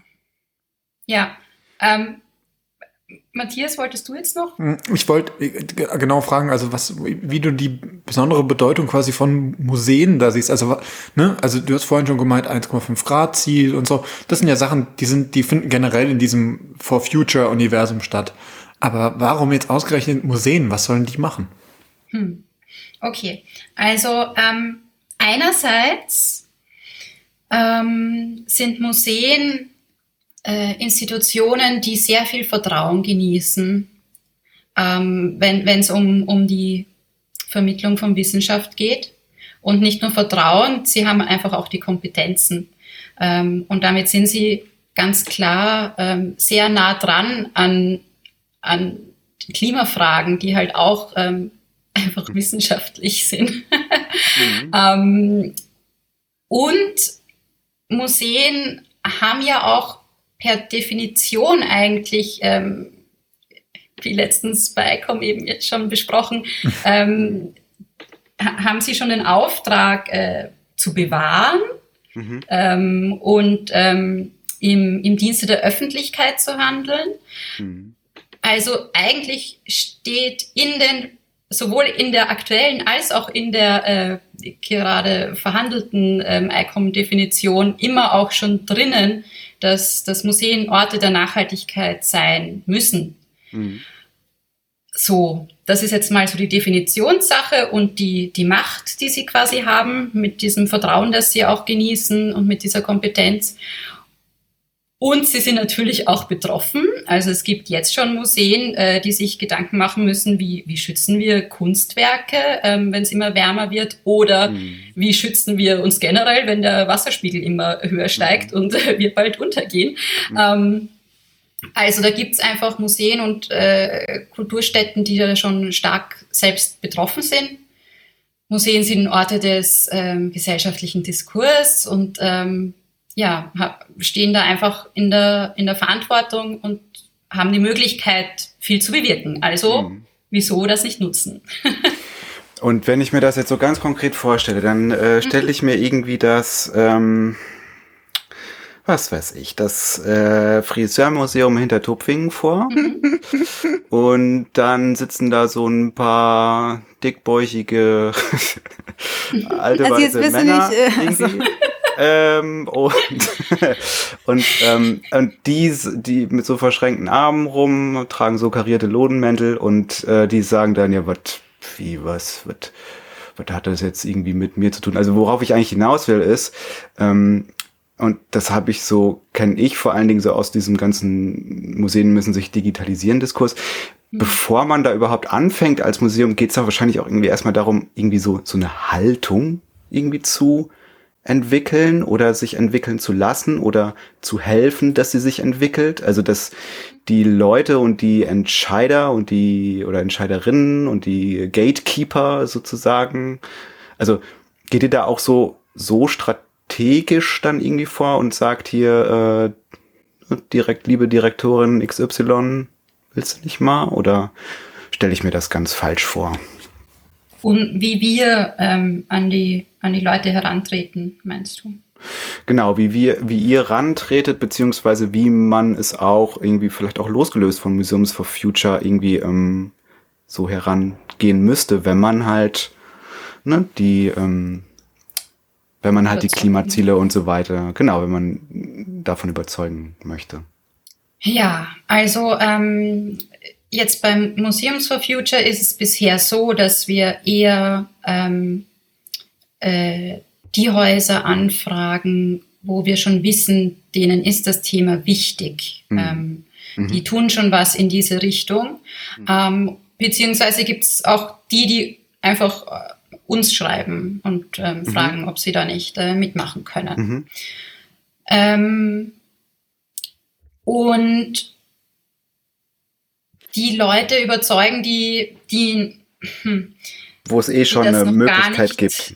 Ja. Ähm, Matthias, wolltest du jetzt noch? Hm, ich wollte äh, genau fragen, also was, wie du die besondere Bedeutung quasi von Museen da siehst. Also, ne, also du hast vorhin schon gemeint, 1,5 Grad Ziel und so. Das sind ja Sachen, die sind, die finden generell in diesem For Future Universum statt. Aber warum jetzt ausgerechnet Museen? Was sollen die machen? Hm. Okay, also ähm, einerseits ähm, sind Museen äh, Institutionen, die sehr viel Vertrauen genießen, ähm, wenn es um, um die Vermittlung von Wissenschaft geht. Und nicht nur Vertrauen, sie haben einfach auch die Kompetenzen. Ähm, und damit sind sie ganz klar ähm, sehr nah dran an an Klimafragen, die halt auch ähm, einfach mhm. wissenschaftlich sind. mhm. ähm, und Museen haben ja auch per Definition eigentlich, ähm, wie letztens bei ICOM eben jetzt schon besprochen, ähm, haben sie schon den Auftrag äh, zu bewahren mhm. ähm, und ähm, im, im Dienste der Öffentlichkeit zu handeln. Also eigentlich steht in den sowohl in der aktuellen als auch in der äh, gerade verhandelten ähm, ICOM-Definition immer auch schon drinnen, dass, dass Museen Orte der Nachhaltigkeit sein müssen. Mhm. So, das ist jetzt mal so die Definitionssache und die, die Macht, die sie quasi haben, mit diesem Vertrauen, das sie auch genießen und mit dieser Kompetenz. Und sie sind natürlich auch betroffen. Also es gibt jetzt schon Museen, äh, die sich Gedanken machen müssen, wie, wie schützen wir Kunstwerke, ähm, wenn es immer wärmer wird, oder mhm. wie schützen wir uns generell, wenn der Wasserspiegel immer höher steigt mhm. und äh, wir bald untergehen. Mhm. Ähm, also da gibt's einfach Museen und äh, Kulturstätten, die da schon stark selbst betroffen sind. Museen sind Orte des ähm, gesellschaftlichen Diskurs und ähm, ja, stehen da einfach in der, in der Verantwortung und haben die Möglichkeit, viel zu bewirken. Also, mhm. wieso das nicht nutzen? und wenn ich mir das jetzt so ganz konkret vorstelle, dann äh, stelle ich mir irgendwie das, ähm, was weiß ich, das äh, Friseurmuseum hinter Tupfingen vor. Mhm. und dann sitzen da so ein paar dickbäuchige alte also weiße Männer. Nicht, äh, ähm, und und, ähm, und die, die mit so verschränkten Armen rum, tragen so karierte Lodenmäntel und äh, die sagen dann, ja, was, wie, was, was, was hat das jetzt irgendwie mit mir zu tun? Also worauf ich eigentlich hinaus will, ist, ähm, und das habe ich so, kenne ich vor allen Dingen so aus diesem ganzen Museen müssen sich digitalisieren Diskurs. Mhm. Bevor man da überhaupt anfängt als Museum, geht es doch wahrscheinlich auch irgendwie erstmal darum, irgendwie so, so eine Haltung irgendwie zu entwickeln oder sich entwickeln zu lassen oder zu helfen, dass sie sich entwickelt. Also dass die Leute und die Entscheider und die oder Entscheiderinnen und die Gatekeeper sozusagen, also geht ihr da auch so so strategisch dann irgendwie vor und sagt hier äh, direkt liebe Direktorin XY willst du nicht mal oder stelle ich mir das ganz falsch vor? Und wie wir ähm, an, die, an die Leute herantreten, meinst du? Genau, wie wir, wie ihr rantretet, beziehungsweise wie man es auch irgendwie vielleicht auch losgelöst von Museums for Future irgendwie ähm, so herangehen müsste, wenn man halt ne, die, ähm, wenn man halt die Klimaziele und so weiter, genau, wenn man davon überzeugen möchte. Ja, also ähm, Jetzt beim Museums for Future ist es bisher so, dass wir eher ähm, äh, die Häuser anfragen, wo wir schon wissen, denen ist das Thema wichtig. Mhm. Ähm, mhm. Die tun schon was in diese Richtung. Mhm. Ähm, beziehungsweise gibt es auch die, die einfach äh, uns schreiben und ähm, mhm. fragen, ob sie da nicht äh, mitmachen können. Mhm. Ähm, und die Leute überzeugen, die, die hm, wo es eh schon eine Möglichkeit gibt.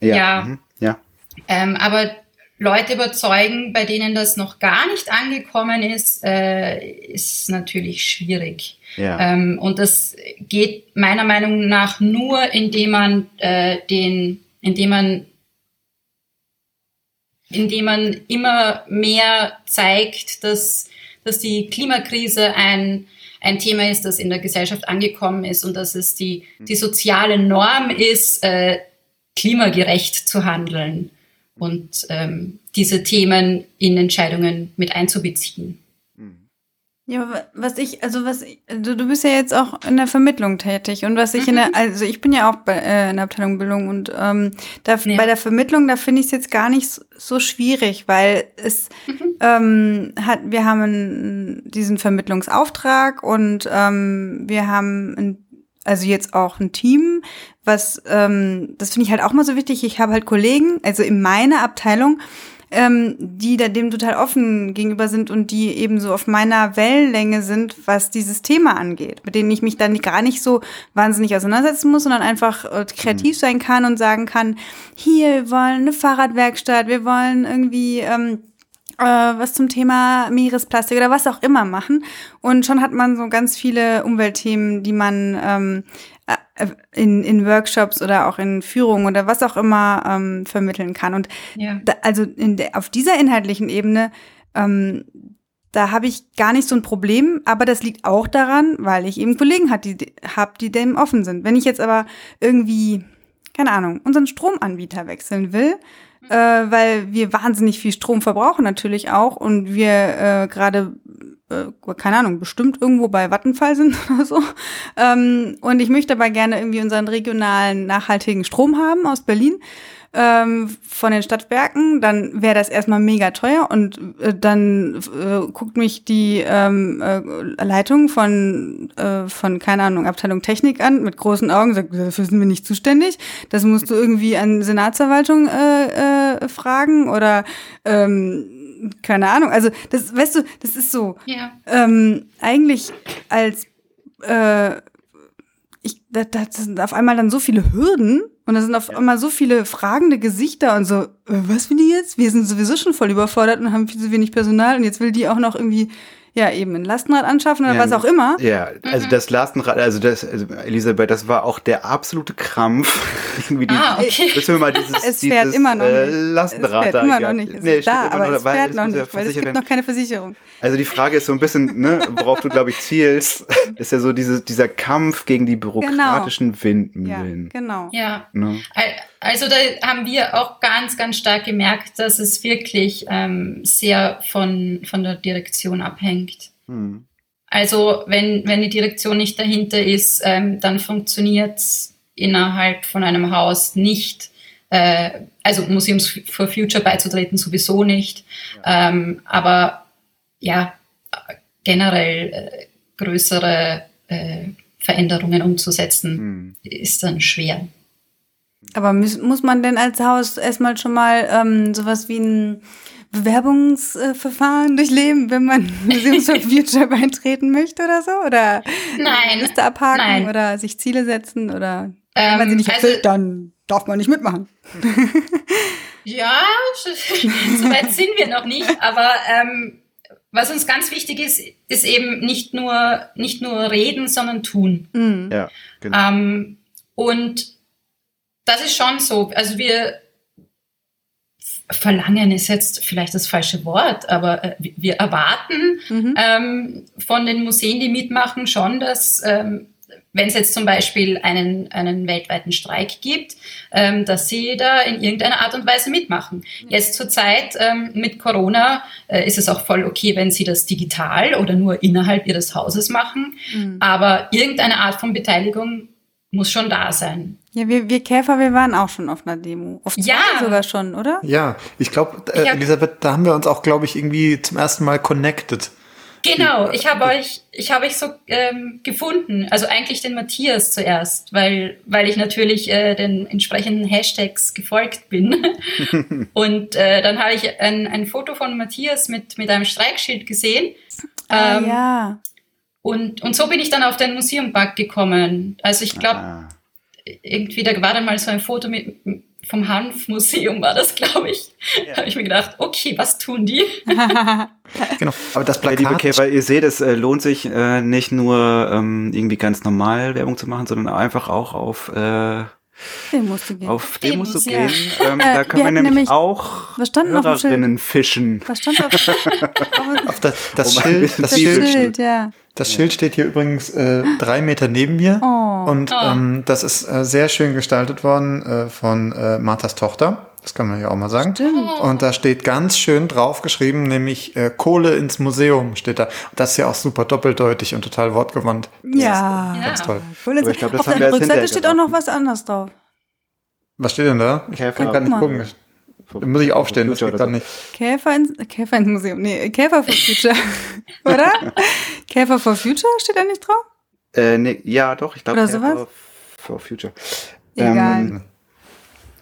Ja. Ja. Mhm. ja. Ähm, aber Leute überzeugen, bei denen das noch gar nicht angekommen ist, äh, ist natürlich schwierig. Ja. Ähm, und das geht meiner Meinung nach nur, indem man äh, den, indem man indem man immer mehr zeigt, dass, dass die Klimakrise ein ein Thema ist, das in der Gesellschaft angekommen ist und dass es die, die soziale Norm ist, äh, klimagerecht zu handeln und ähm, diese Themen in Entscheidungen mit einzubeziehen. Ja, was ich, also was, ich, also du bist ja jetzt auch in der Vermittlung tätig und was ich mhm. in der, mhm. also ich bin ja auch bei, äh, in der Abteilung Bildung und ähm, da, ja. bei der Vermittlung, da finde ich es jetzt gar nicht so, so schwierig, weil es mhm. ähm, hat, wir haben einen, diesen Vermittlungsauftrag und ähm, wir haben ein, also jetzt auch ein Team, was, ähm, das finde ich halt auch mal so wichtig. Ich habe halt Kollegen, also in meiner Abteilung, ähm, die da dem total offen gegenüber sind und die eben so auf meiner Wellenlänge sind, was dieses Thema angeht, mit denen ich mich dann gar nicht so wahnsinnig auseinandersetzen muss, sondern einfach äh, kreativ mhm. sein kann und sagen kann, hier, wir wollen eine Fahrradwerkstatt, wir wollen irgendwie ähm, äh, was zum Thema Meeresplastik oder was auch immer machen. Und schon hat man so ganz viele Umweltthemen, die man ähm, äh, in, in Workshops oder auch in Führungen oder was auch immer ähm, vermitteln kann. Und ja. da, also in der, auf dieser inhaltlichen Ebene, ähm, da habe ich gar nicht so ein Problem, aber das liegt auch daran, weil ich eben Kollegen hat, die, hab, die dem offen sind. Wenn ich jetzt aber irgendwie, keine Ahnung, unseren Stromanbieter wechseln will, äh, weil wir wahnsinnig viel Strom verbrauchen natürlich auch und wir äh, gerade äh, keine Ahnung, bestimmt irgendwo bei Vattenfall sind oder so. Ähm, und ich möchte aber gerne irgendwie unseren regionalen nachhaltigen Strom haben aus Berlin ähm, von den Stadtwerken, dann wäre das erstmal mega teuer und äh, dann äh, guckt mich die ähm, äh, Leitung von, äh, von, keine Ahnung, Abteilung Technik an mit großen Augen, sagt, dafür sind wir nicht zuständig. Das musst du irgendwie an Senatsverwaltung äh, äh, fragen oder ähm, keine Ahnung. Also das, weißt du, das ist so. Ja. Ähm, eigentlich als äh, ich, da, da sind auf einmal dann so viele Hürden und da sind auf einmal so viele fragende Gesichter und so, äh, was will die jetzt? Wir sind sowieso schon voll überfordert und haben viel zu wenig Personal und jetzt will die auch noch irgendwie ja, eben ein Lastenrad anschaffen oder Ja, was auch immer. Ja, also Mhm. das Lastenrad, also das, also Elisabeth, das war auch der absolute Krampf. Irgendwie die, Ah, okay. Müssen wir mal dieses, Es fährt dieses, immer noch äh, nicht. Lastenrad es fährt da. immer ja. noch nicht. Es Nee, ist da, aber es weil fährt es noch ja nicht, weil es gibt werden. noch keine Versicherung. Also die Frage ist so ein bisschen, ne, worauf du, glaube ich, zielst, ist ja so diese, dieser Kampf gegen die bürokratischen Ja, Windmühlen. genau. Ja. Ne? Al- Also da haben wir auch ganz, ganz stark gemerkt, dass es wirklich ähm, sehr von, von der Direktion abhängt. Hm. Also wenn, wenn die Direktion nicht dahinter ist, ähm, dann funktioniert innerhalb von einem Haus nicht. Äh, also Museums for Future beizutreten sowieso nicht. Ähm, aber ja, generell äh, größere äh, Veränderungen umzusetzen, Hm. ist dann schwer. Aber muss, muss man denn als Haus erstmal schon mal ähm, sowas wie ein Bewerbungsverfahren durchleben, wenn man Museums for Future beitreten möchte oder so? Oder Nein, Liste abhaken nein. oder sich Ziele setzen oder Ähm, wenn man sie nicht also- erfüllt, dann darf man nicht mitmachen. Ja, so weit sind wir noch nicht, aber ähm, was uns ganz wichtig ist, ist eben nicht nur, nicht nur reden, sondern tun. Mhm. Ja, genau. Ähm, und das ist schon so. Also wir verlangen ist jetzt vielleicht das falsche Wort, aber äh, wir erwarten Mhm. ähm, von den Museen, die mitmachen, schon, dass ähm, wenn es jetzt zum Beispiel einen, einen weltweiten Streik gibt, ähm, dass sie da in irgendeiner Art und Weise mitmachen. Jetzt zur Zeit ähm, mit Corona äh, ist es auch voll okay, wenn sie das digital oder nur innerhalb ihres Hauses machen, Mhm. aber irgendeine Art von Beteiligung muss schon da sein. Ja, wir, wir Käfer, wir waren auch schon auf einer Demo. Auf zwei Ja. sogar schon, oder? Ja, ich glaube, äh, Elisabeth, da haben wir uns auch, glaube ich, irgendwie zum ersten Mal connected. Genau, ich habe euch, ich habe euch so ähm, gefunden. Also eigentlich den Matthias zuerst, weil, weil ich natürlich äh, den entsprechenden Hashtags gefolgt bin. Und äh, dann habe ich ein, ein Foto von Matthias mit, mit einem Streikschild gesehen. Ah, Ähm, ja. Und, und so bin ich dann auf den Museumbug gekommen. Also ich glaube, Ah. irgendwie, da war dann mal so ein Foto mit, vom Hanfmuseum, war das, glaube ich. Da habe ich mir gedacht, okay, was tun die? Genau. Aber das Ja, liebe Plakat, Käfer, ihr seht, es äh, lohnt sich äh, nicht nur ähm, irgendwie ganz normal Werbung zu machen, sondern einfach auch auf, äh, Den musst du gehen. auf Demos zu Demos, gehen. ja. Ähm, Äh, da wir können wir hatten nämlich, nämlich- auch was stand noch auf dem Schild? Hörerinnen fischen. Was stand auf, auf auf das, das, ein Schild, das, das Schild, Schild, ja. Das Schild steht hier übrigens äh, drei Meter neben mir. Oh. Und Oh. ähm, das ist äh, sehr schön gestaltet worden äh, von äh, Marthas Tochter. Das kann man ja auch mal sagen. Stimmt. Und da steht ganz schön drauf geschrieben, nämlich äh, Kohle ins Museum steht da. Das ist ja auch super doppeldeutig und total wortgewandt. Ja. Ja. Ganz toll. Cool, Aber ich glaub, das auf haben wir der Rückseite steht auch noch was anderes drauf. Was steht denn da? Ich Käfer. kann gar nicht mal. gucken. Da muss ich aufstehen, das geht oder dann nicht. Käfer ins, Käfer ins Museum. Nee, Käfer for Future. Oder? Käfer for Future steht da nicht drauf? Äh, nee, ja, doch, ich glaube, Oder sowas? for Future. Egal. Ähm,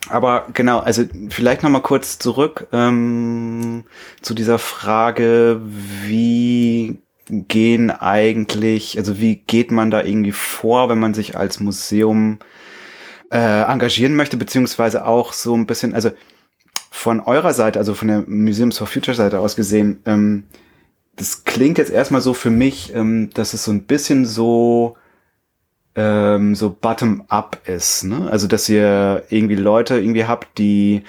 aber genau, also vielleicht noch mal kurz zurück ähm, zu dieser Frage, wie gehen eigentlich, also wie geht man da irgendwie vor, wenn man sich als Museum äh, engagieren möchte, beziehungsweise auch so ein bisschen, also von eurer Seite, also von der Museums for Future Seite aus gesehen, ähm, das klingt jetzt erstmal so für mich, ähm, dass es so ein bisschen so ähm, so bottom-up ist, ne? Also dass ihr irgendwie Leute irgendwie habt, die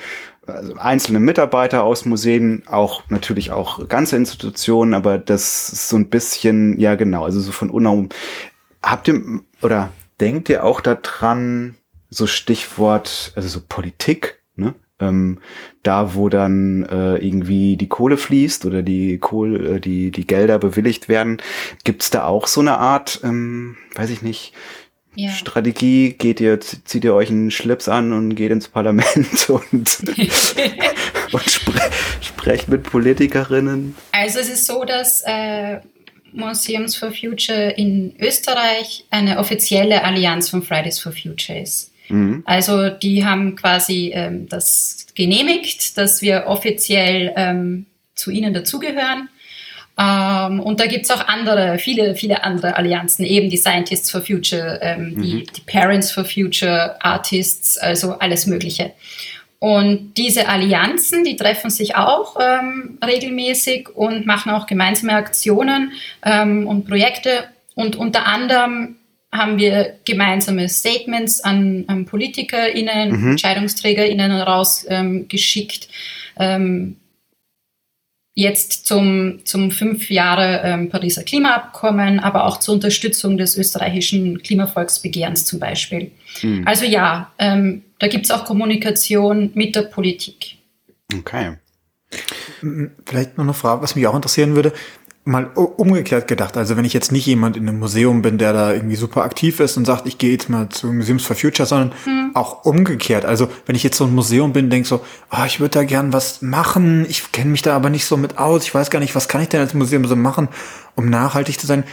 also einzelne Mitarbeiter aus Museen, auch natürlich auch ganze Institutionen, aber das ist so ein bisschen, ja genau, also so von Unaum. Habt ihr oder denkt ihr auch daran, so Stichwort, also so Politik, ne? Ähm, da, wo dann äh, irgendwie die Kohle fließt oder die Kohle, äh, die, die Gelder bewilligt werden, gibt's da auch so eine Art, ähm, weiß ich nicht, ja. Strategie, geht ihr, zieht ihr euch einen Schlips an und geht ins Parlament und, und spre sprecht mit Politikerinnen? Also es ist so, dass äh, Museums for Future in Österreich eine offizielle Allianz von Fridays for Future ist. Mhm. Also die haben quasi ähm, das genehmigt, dass wir offiziell ähm, zu ihnen dazugehören. Ähm, und da gibt's auch andere, viele, viele andere Allianzen, eben die Scientists for Future, ähm, mhm. die, die Parents for Future, Artists, also alles Mögliche. Und diese Allianzen, die treffen sich auch ähm, regelmäßig und machen auch gemeinsame Aktionen ähm, und Projekte. Und unter anderem haben wir gemeinsame Statements an, an PolitikerInnen, mhm. EntscheidungsträgerInnen rausgeschickt. Ähm, jetzt zum, zum fünf Jahre ähm, Pariser Klimaabkommen, aber auch zur Unterstützung des österreichischen Klimavolksbegehrens zum Beispiel. Mhm. Also ja, ähm, da gibt es auch Kommunikation mit der Politik. Okay. Vielleicht noch eine Frage, was mich auch interessieren würde mal umgekehrt gedacht. Also wenn ich jetzt nicht jemand in einem Museum bin, der da irgendwie super aktiv ist und sagt, ich gehe jetzt mal zu Museums for Future, sondern hm. auch umgekehrt. Also wenn ich jetzt so ein Museum bin, denke so, oh, ich würde da gern was machen, ich kenne mich da aber nicht so mit aus, ich weiß gar nicht, was kann ich denn als Museum so machen, um nachhaltig zu sein.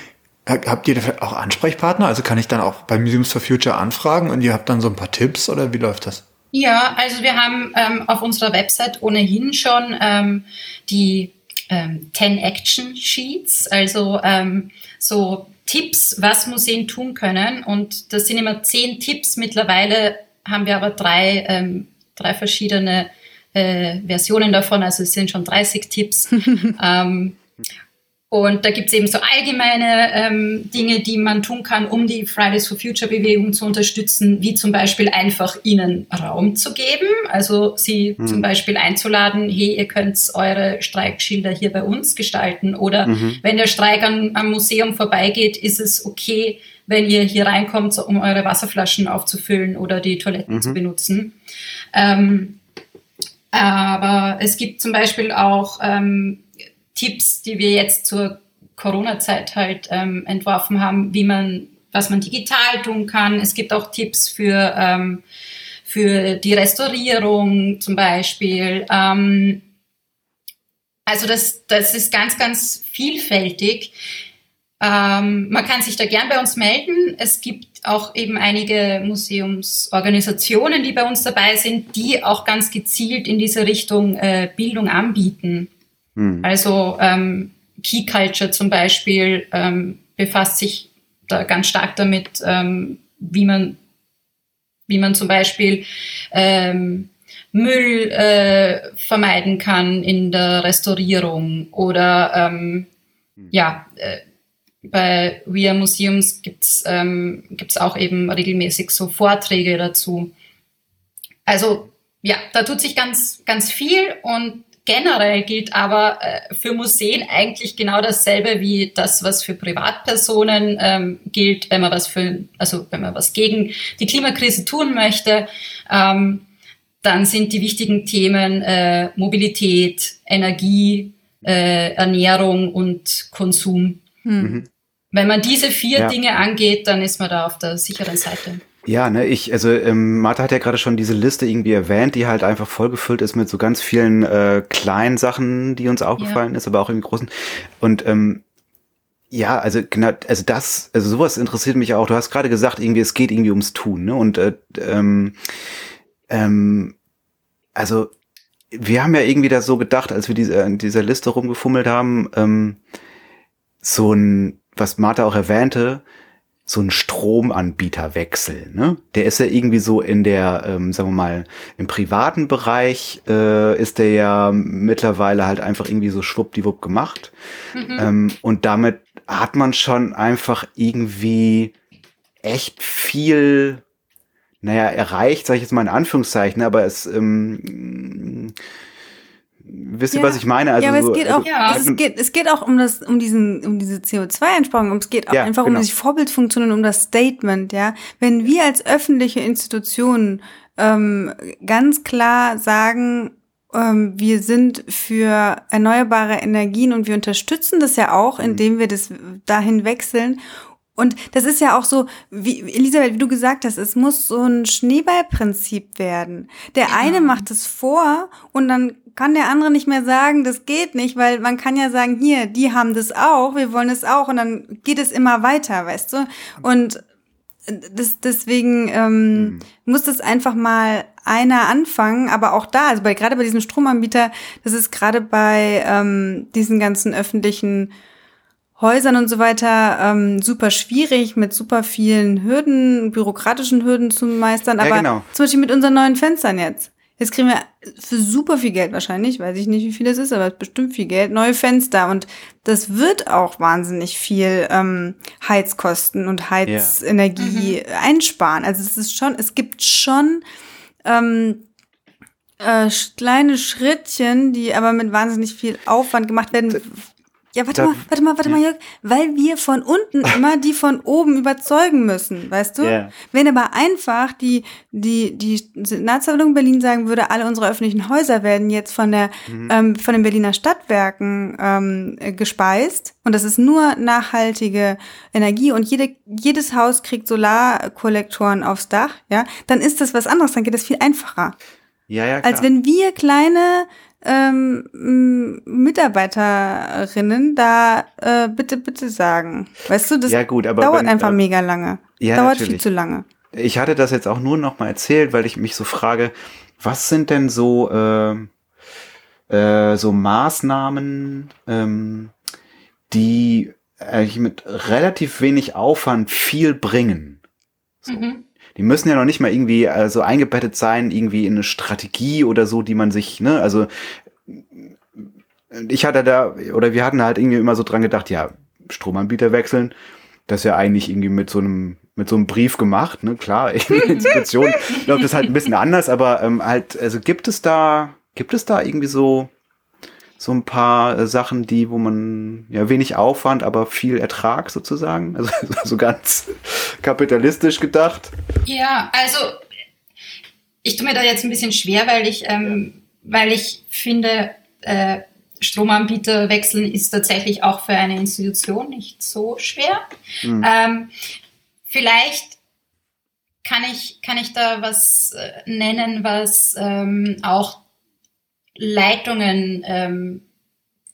Habt ihr dafür auch Ansprechpartner? Also kann ich dann auch bei Museums for Future anfragen und ihr habt dann so ein paar Tipps oder wie läuft das? Ja, also wir haben ähm, auf unserer Website ohnehin schon ähm, die ähm, 10 Action Sheets, also ähm, so Tipps, was Museen tun können. Und das sind immer zehn Tipps. Mittlerweile haben wir aber drei, ähm, drei verschiedene äh, Versionen davon, also es sind schon 30 Tipps. ähm, und da gibt es eben so allgemeine ähm, Dinge, die man tun kann, um die Fridays for Future Bewegung zu unterstützen, wie zum Beispiel einfach ihnen Raum zu geben, also sie mhm. zum Beispiel einzuladen, hey, ihr könnt eure Streikschilder hier bei uns gestalten oder mhm. wenn der Streik an, am Museum vorbeigeht, ist es okay, wenn ihr hier reinkommt, um eure Wasserflaschen aufzufüllen oder die Toiletten mhm. zu benutzen. Ähm, aber es gibt zum Beispiel auch ähm, Tipps, die wir jetzt zur Corona-Zeit halt ähm, entworfen haben, wie man, was man digital tun kann. Es gibt auch Tipps für, ähm, für die Restaurierung zum Beispiel. Ähm, also das, das ist ganz, ganz vielfältig. Ähm, man kann sich da gern bei uns melden. Es gibt auch eben einige Museumsorganisationen, die bei uns dabei sind, die auch ganz gezielt in diese Richtung äh, Bildung anbieten. Mhm. Also ähm, Key Culture zum Beispiel ähm, befasst sich da ganz stark damit, ähm, wie man wie man zum Beispiel ähm, Müll äh, vermeiden kann in der Restaurierung oder ähm, mhm. ja, äh, bei We Are Museums gibt's ähm, gibt's auch eben regelmäßig so Vorträge dazu. Also ja, da tut sich ganz, ganz viel und Generell gilt aber äh, für Museen eigentlich genau dasselbe wie das, was für Privatpersonen ähm, gilt, wenn man was für, also wenn man was gegen die Klimakrise tun möchte. Ähm, dann sind die wichtigen Themen äh, Mobilität, Energie, äh, Ernährung und Konsum. Mhm. Wenn man diese vier ja. Dinge angeht, dann ist man da auf der sicheren Seite. Ja, ne, ich, also ähm, Martha hat ja gerade schon diese Liste irgendwie erwähnt, die halt einfach vollgefüllt ist mit so ganz vielen äh, kleinen Sachen, die uns aufgefallen ja. ist, aber auch irgendwie großen. Und ähm, ja, also genau, also das, also sowas interessiert mich auch. Du hast gerade gesagt, irgendwie es geht irgendwie ums Tun, ne? Und äh, ähm, ähm, also wir haben ja irgendwie da so gedacht, als wir diese, in dieser Liste rumgefummelt haben, ähm, so ein, was Martha auch erwähnte, so ein Stromanbieterwechsel. Ne? Der ist ja irgendwie so in der, ähm, sagen wir mal, im privaten Bereich äh, ist der ja mittlerweile halt einfach irgendwie so schwuppdiwupp gemacht. Mhm. Ähm, und damit hat man schon einfach irgendwie echt viel naja, erreicht, sage ich jetzt mal in Anführungszeichen, aber es ähm, wisst ihr, Ja. was ich meine? Also ja, aber so, es geht also, auch, Ja. es geht, es geht auch um das, um diesen, um diese CO2-Einsparung. Und es geht auch Ja, einfach genau. um die Vorbildfunktion und um das Statement, ja. Wenn wir als öffentliche Institutionen ähm, ganz klar sagen, ähm, wir sind für erneuerbare Energien und wir unterstützen das ja auch, Mhm. indem wir das dahin wechseln. Und das ist ja auch so, wie Elisabeth, wie du gesagt hast, es muss so ein Schneeballprinzip werden. Der eine macht es vor und dann kann der andere nicht mehr sagen, das geht nicht, weil man kann ja sagen, hier, die haben das auch, wir wollen es auch und dann geht es immer weiter, weißt du? Und das, deswegen ähm, muss das einfach mal einer anfangen, aber auch da, also bei gerade bei diesem Stromanbieter, das ist gerade bei ähm, diesen ganzen öffentlichen Häusern und so weiter ähm, super schwierig, mit super vielen Hürden, bürokratischen Hürden zu meistern. Ja, Aber genau. zum Beispiel mit unseren neuen Fenstern jetzt. Jetzt kriegen wir für super viel Geld wahrscheinlich, weiß ich nicht, wie viel das ist, aber bestimmt viel Geld, neue Fenster. Und das wird auch wahnsinnig viel ähm, Heizkosten und Heizenergie einsparen. Also es ist schon, es gibt schon ähm, äh, kleine Schrittchen, die aber mit wahnsinnig viel Aufwand gemacht werden. Ja, warte Da- mal, warte mal, warte mal, Jörg, weil wir von unten immer die von oben überzeugen müssen, weißt du? Ja. Wenn aber einfach die, die, die Senatsverwaltung Berlin sagen würde, alle unsere öffentlichen Häuser werden jetzt von der, ähm, von den Berliner Stadtwerken ähm, äh, gespeist und das ist nur nachhaltige Energie und jede, jedes Haus kriegt Solarkollektoren aufs Dach, ja, dann ist das was anderes, dann geht das viel einfacher. Ja, ja, klar. Als wenn wir kleine ähm, Mitarbeiterinnen da äh, bitte, bitte sagen. Weißt du, das Ja, gut, aber dauert wenn, einfach äh, mega lange. ja, dauert viel natürlich. zu lange. Ich hatte das jetzt auch nur noch mal erzählt, weil ich mich so frage, was sind denn so ähm, äh, so Maßnahmen, ähm, die eigentlich mit relativ wenig Aufwand viel bringen? Mhm. Die müssen ja noch nicht mal irgendwie äh, so eingebettet sein, irgendwie in eine Strategie oder so, die man sich, ne, also ich hatte da, oder wir hatten halt irgendwie immer so dran gedacht, ja, Stromanbieter wechseln, das ist ja eigentlich irgendwie mit so einem, mit so einem Brief gemacht, ne, klar, Institution läuft das halt ein bisschen anders, aber ähm, halt, also gibt es da, gibt es da irgendwie so, so ein paar äh, Sachen, die, wo man ja wenig Aufwand, aber viel Ertrag sozusagen, also so ganz kapitalistisch gedacht. Ja, also ich tue mir da jetzt ein bisschen schwer, weil ich, ähm, weil ich finde, äh, Stromanbieter wechseln ist tatsächlich auch für eine Institution nicht so schwer. Ähm, vielleicht kann ich, kann ich da was äh, nennen, was ähm, auch Leitungen ähm,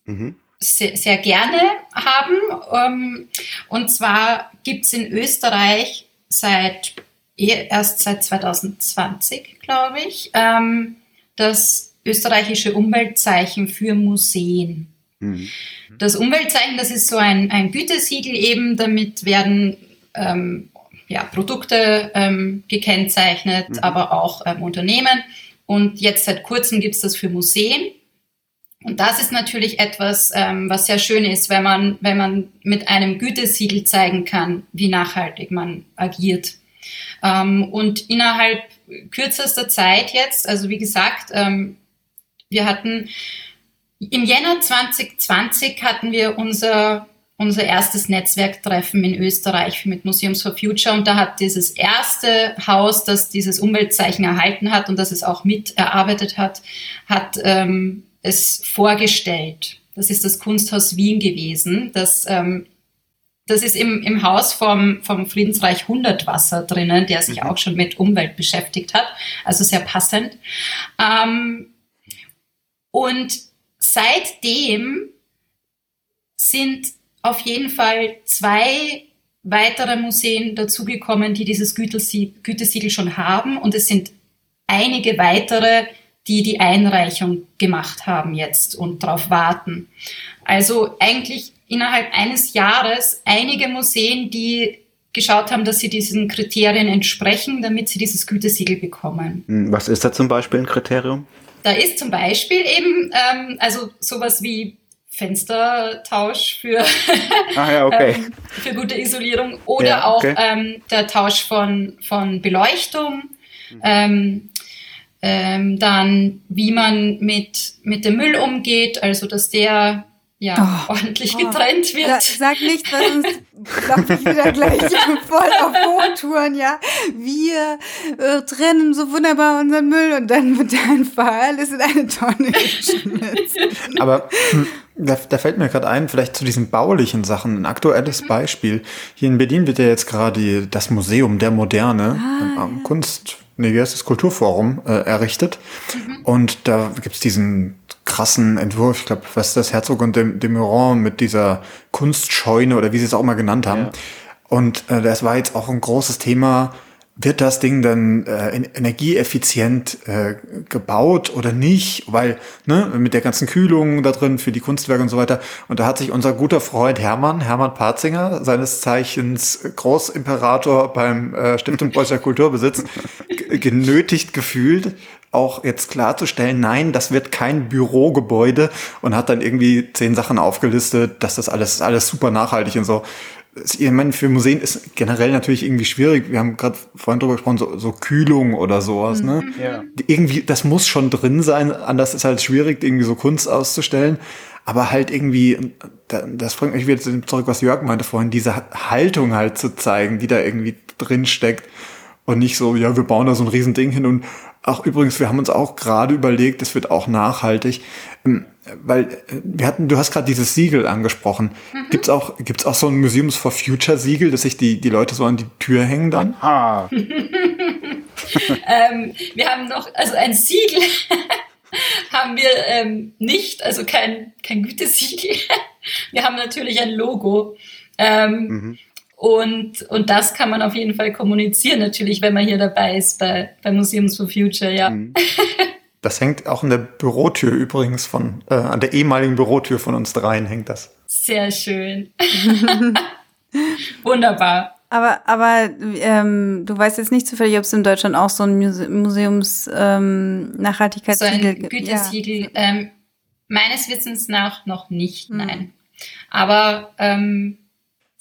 Mhm. sehr, sehr gerne haben. Ähm, und zwar gibt's in Österreich seit eh- erst seit 2020, glaube ich, ähm, das österreichische Umweltzeichen für Museen. Mhm. Das Umweltzeichen, das ist so ein, ein Gütesiegel eben, damit werden ähm, ja, Produkte ähm, gekennzeichnet, aber auch ähm, Unternehmen. Und jetzt seit kurzem gibt's das für Museen. Und das ist natürlich etwas, ähm, was sehr schön ist, wenn man, wenn man mit einem Gütesiegel zeigen kann, wie nachhaltig man agiert. Ähm, und innerhalb kürzester Zeit jetzt, also wie gesagt, ähm, wir hatten im Jänner 2020 hatten wir unser, unser erstes Netzwerktreffen in Österreich mit Museums for Future und da hat dieses erste Haus, das dieses Umweltzeichen erhalten hat und das es auch mit erarbeitet hat, hat ähm, es vorgestellt. Das ist das Kunsthaus Wien gewesen. Das, ähm, das ist im, im Haus vom, vom Friedensreich Hundertwasser drinnen, der sich auch schon mit Umwelt beschäftigt hat. Also sehr passend. Ähm, und seitdem sind auf jeden Fall zwei weitere Museen dazugekommen, die dieses Gütesie- Gütesiegel schon haben. Und es sind einige weitere, die die Einreichung gemacht haben jetzt und darauf warten. Also eigentlich innerhalb eines Jahres einige Museen, die geschaut haben, dass sie diesen Kriterien entsprechen, damit sie dieses Gütesiegel bekommen. Hm, Was ist da zum Beispiel ein Kriterium? Da ist zum Beispiel eben, ähm, also sowas wie Fenstertausch für, Ah ja, okay. ähm, für gute Isolierung oder Ja, okay. auch ähm, der Tausch von, von Beleuchtung Mhm. Ähm, ähm, dann, wie man mit, mit dem Müll umgeht, also dass der ja, oh, ordentlich oh, getrennt wird. Ja, sag nicht, weil sonst glaube ich wieder gleich voll auf Hochtouren, ja. Wir äh, trennen so wunderbar unseren Müll und dann wird einfach alles in eine Tonne geschmissen. Aber hm, da, da fällt mir gerade ein, vielleicht zu diesen baulichen Sachen, ein aktuelles Beispiel. Hier in Berlin wird ja jetzt gerade das Museum der Moderne, ah, ja. Kunst, nee, wie heißt das, Kulturforum äh, errichtet. Mhm. Und da gibt's diesen krassen Entwurf, ich glaube, was ist das, Herzog und de, de Meuron mit dieser Kunstscheune oder wie sie es auch mal genannt haben. Ja. Und äh, das war jetzt auch ein großes Thema, wird das Ding dann äh, energieeffizient äh, gebaut oder nicht? Weil, ne, mit der ganzen Kühlung da drin für die Kunstwerke und so weiter. Und da hat sich unser guter Freund Hermann, Hermann Patzinger, seines Zeichens Großimperator beim äh, Stiftung Preußischer Kulturbesitz, genötigt gefühlt, auch jetzt klarzustellen, nein, das wird kein Bürogebäude und hat dann irgendwie zehn Sachen aufgelistet, dass das alles, alles super nachhaltig und so ich meine, für Museen ist generell natürlich irgendwie schwierig. Wir haben gerade vorhin drüber gesprochen, so, so Kühlung oder sowas, ne? Mhm. Ja. Irgendwie, das muss schon drin sein, anders ist halt schwierig, irgendwie so Kunst auszustellen. Aber halt irgendwie, das bringt mich wieder zurück, was Jörg meinte vorhin, diese Haltung halt zu zeigen, die da irgendwie drin steckt. Und nicht so, ja, wir bauen da so ein Riesending hin und Ach, übrigens, wir haben uns auch gerade überlegt, es wird auch nachhaltig, ähm, weil äh, wir hatten, du hast gerade dieses Siegel angesprochen. Mhm. Gibt's auch, gibt's auch so ein Museums for Future Siegel, dass sich die, die Leute so an die Tür hängen dann? Ah. ähm, wir haben noch, also ein Siegel haben wir ähm, nicht, also kein, kein Gütesiegel. wir haben natürlich ein Logo. Ähm, mhm. Und, und das kann man auf jeden Fall kommunizieren, natürlich, wenn man hier dabei ist bei, bei Museums for Future, ja. Mhm. Das hängt auch an der Bürotür übrigens von, äh, an der ehemaligen Bürotür von uns dreien hängt das. Sehr schön. Wunderbar. Aber, aber ähm, du weißt jetzt nicht zufällig, ob es in Deutschland auch so ein Muse Museums ähm, Nachhaltigkeitssiegel gibt. So ein Gütesiegel. Ja. Ähm, meines Wissens nach noch nicht, mhm. nein. Aber ähm,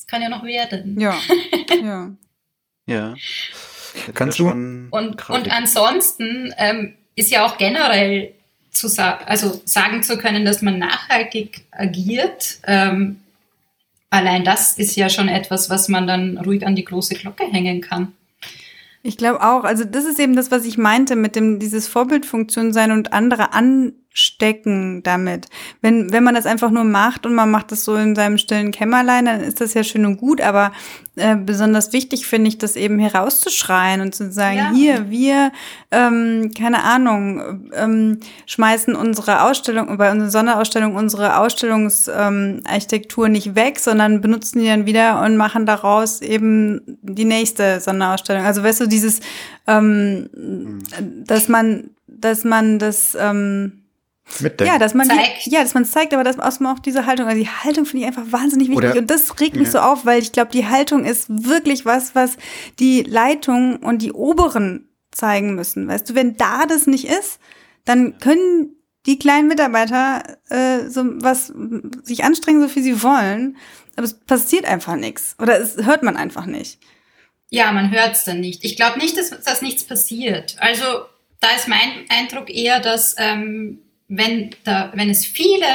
kann ja noch werden. Ja. ja. ja. Kannst du? Und, und ansonsten ähm, ist ja auch generell zu sagen, also sagen zu können, dass man nachhaltig agiert. Ähm, allein das ist ja schon etwas, was man dann ruhig an die große Glocke hängen kann. Ich glaube auch. Also das ist eben das, was ich meinte mit dem dieses Vorbildfunktion sein und andere an stecken damit. Wenn, wenn man das einfach nur macht und man macht das so in seinem stillen Kämmerlein, dann ist das ja schön und gut, aber äh, besonders wichtig finde ich, das eben herauszuschreien und zu sagen, ja. hier, wir, ähm, keine Ahnung, ähm, schmeißen unsere Ausstellung, bei unserer Sonderausstellung unsere Ausstellungsarchitektur ähm, nicht weg, sondern benutzen die dann wieder und machen daraus eben die nächste Sonderausstellung. Also weißt du, dieses, ähm, mhm. dass man, dass man das, ähm, Mitdenken. Ja, dass man zeigt. Die, ja, dass man es zeigt, aber dass man auch diese Haltung, also die Haltung finde ich einfach wahnsinnig wichtig Oder, und das regt mich ja. so auf, weil ich glaube, die Haltung ist wirklich was, was die Leitung und die Oberen zeigen müssen. Weißt du, wenn da das nicht ist, dann können die kleinen Mitarbeiter äh, so was sich anstrengen, so viel sie wollen, aber es passiert einfach nichts oder es hört man einfach nicht. Ja, man hört es dann nicht. Ich glaube nicht, dass, dass nichts passiert. Also da ist mein Eindruck eher, dass ähm, wenn, da, wenn es viele,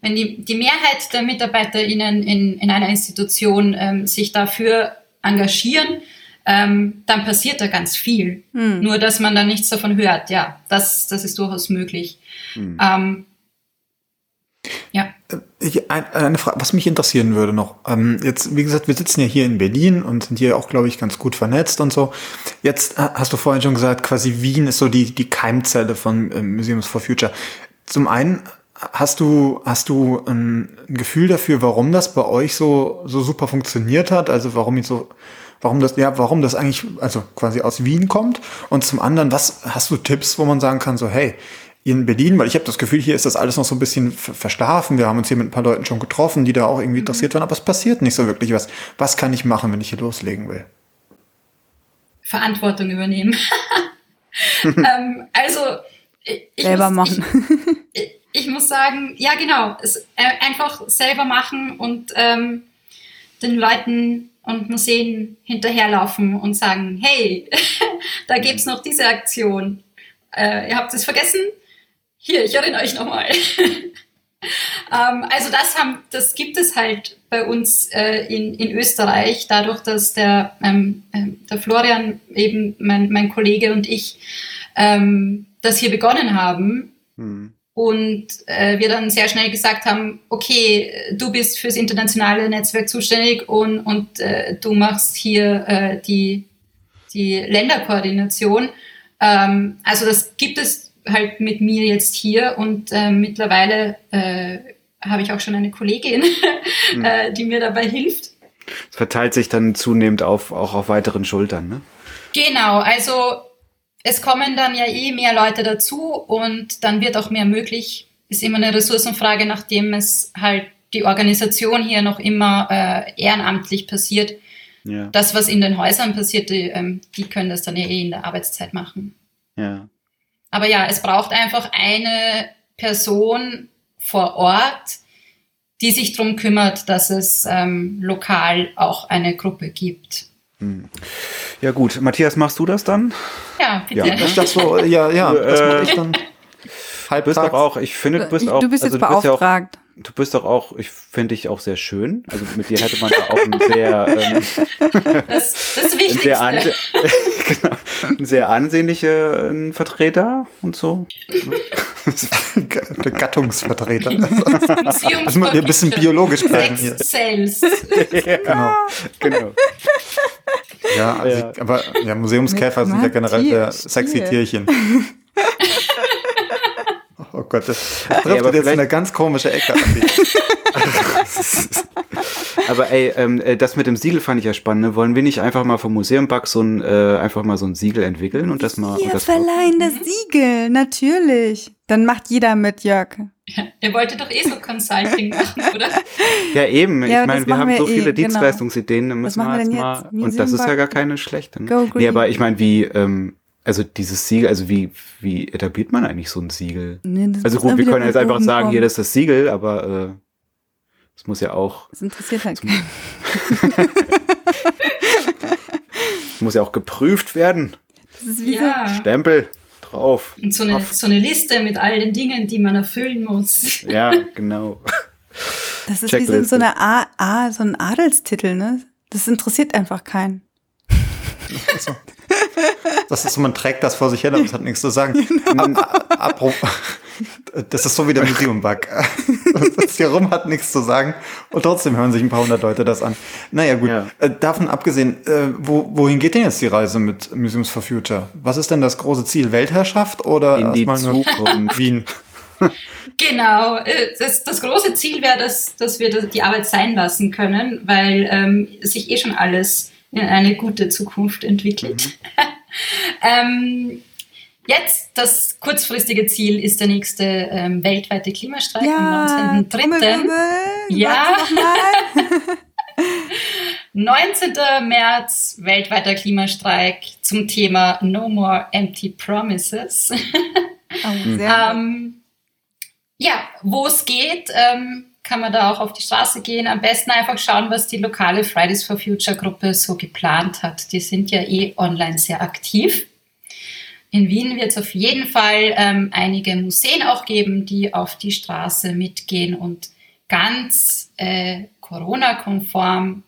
wenn die, die Mehrheit der MitarbeiterInnen in, in einer Institution ähm, sich dafür engagieren, ähm, dann passiert da ganz viel. Hm. Nur, dass man dann nichts davon hört. Ja, das, das ist durchaus möglich. Hm. Ähm, ja. Äh, eine Frage, was mich interessieren würde noch. Ähm, jetzt, wie gesagt, wir sitzen ja hier in Berlin und sind hier auch, glaube ich, ganz gut vernetzt und so. Jetzt äh, hast du vorhin schon gesagt, quasi Wien ist so die, die Keimzelle von äh, Museums for Future. Zum einen hast du, hast du ein Gefühl dafür, warum das bei euch so, so super funktioniert hat? Also warum ich so, warum das, ja, warum das eigentlich, also quasi aus Wien kommt? Und zum anderen, was hast du Tipps, wo man sagen kann, so, hey, in Berlin, weil ich habe das Gefühl, hier ist das alles noch so ein bisschen verschlafen. Wir haben uns hier mit ein paar Leuten schon getroffen, die da auch irgendwie mhm. interessiert waren, aber es passiert nicht so wirklich was. Was kann ich machen, wenn ich hier loslegen will? Verantwortung übernehmen. ähm, also ich selber muss, machen. Ich, ich, muss sagen, ja genau, es, äh, einfach selber machen und ähm, den Leuten und Museen hinterherlaufen und sagen, hey, da gibt's noch diese Aktion. Äh, ihr habt es vergessen? Hier, ich erinnere euch nochmal. ähm, also das, haben, das gibt es halt bei uns äh, in, in Österreich, dadurch, dass der, ähm, äh, der Florian, eben mein, mein Kollege und ich, ähm, das hier begonnen haben. Hm. Und äh, wir dann sehr schnell gesagt haben, okay, du bist fürs internationale Netzwerk zuständig und, und äh, du machst hier äh, die, die Länderkoordination. Ähm, also das gibt es halt mit mir jetzt hier und äh, mittlerweile äh, habe ich auch schon eine Kollegin, mhm. äh, die mir dabei hilft. Es verteilt sich dann zunehmend auf, auch auf weiteren Schultern, ne? Genau, also es kommen dann ja eh mehr Leute dazu und dann wird auch mehr möglich. Ist immer eine Ressourcenfrage, nachdem es halt die Organisation hier noch immer äh, ehrenamtlich passiert. Ja. Das, was in den Häusern passiert, die, ähm, die können das dann ja eh in der Arbeitszeit machen. Ja. Aber ja, es braucht einfach eine Person vor Ort, die sich darum kümmert, dass es ähm, lokal auch eine Gruppe gibt. Hm. Ja gut, Matthias, machst du das dann? Ja, bitte. Ja, ich dachte so, ja, ja, das mache ich dann. Halb bist doch auch, ich finde, du bist auch. Du bist jetzt also, beauftragt du bist doch auch, ich finde dich auch sehr schön. Also mit dir hätte man da auch einen sehr, ähm, das, das Wichtigste. sehr, anse genau, einen sehr ansehnlichen Vertreter und so. Der Gattungsvertreter. Müssen wir ein bisschen biologisch bleiben hier. Sales. ja, genau. genau. Ja, also ja. Ich, aber ja, Museumskäfer sind ja generell sehr sexy Tierchen. Oh Gott, das, das trifft jetzt eine ganz komische Ecke an aber ey, ähm, äh, das mit dem Siegel fand ich ja spannend. Ne? Wollen wir nicht einfach mal vom Museum Bug so ein, äh, einfach mal so ein Siegel entwickeln und das mal. Wir und das verleihen das Siegel, natürlich. Dann macht jeder mit, Jörg. Ja, ihr wolltet doch eh so Consulting machen, oder? Ja, eben. Ja, ich meine, wir haben wir so viele eh, genau. Dienstleistungsideen, dann müssen wir jetzt mal. Und das ist ja gar keine schlechte. Ne? Go green. Nee, aber ich meine, wie, ähm, also dieses Siegel, also wie, wie etabliert man eigentlich so ein Siegel? Nee, also gut, wir können jetzt einfach sagen, hier, das ist das Siegel, aber äh, es muss ja auch. Das interessiert halt keinen. muss ja auch geprüft werden. Das ist wie ja. Stempel drauf. Und so eine, so eine Liste mit all den Dingen, die man erfüllen muss. Ja, genau. Das ist Checkliste. wie so, eine A, A, so ein Adelstitel, ne? Das interessiert einfach keinen. Also, das ist so, man trägt das vor sich her, aber es hat nichts zu sagen. Genau. Das ist so wie der Museum-Bug. Das hier rum hat nichts zu sagen und trotzdem hören sich ein paar hundert Leute das an. Naja, gut. Ja. Äh, davon abgesehen, äh, wo, wohin geht denn jetzt die Reise mit Museums for Future? Was ist denn das große Ziel? Weltherrschaft oder in die Zukunft Wien? Genau, äh, das, das große Ziel wäre, dass, dass wir die Arbeit sein lassen können, weil ähm, sich eh schon alles in eine gute Zukunft entwickelt. Mhm. ähm, jetzt, das kurzfristige Ziel ist der nächste ähm, weltweite Klimastreik ja, am 19.3. Ja. 19. März, weltweiter Klimastreik zum Thema No More Empty Promises. Oh, ähm, ja, wo es geht, ähm, kann man da auch auf die Straße gehen. Am besten einfach schauen, was die lokale Fridays for Future Gruppe so geplant hat. Die sind ja eh online sehr aktiv. In Wien wird es auf jeden Fall ähm, einige Museen auch geben, die auf die Straße mitgehen und ganz äh, Corona-konform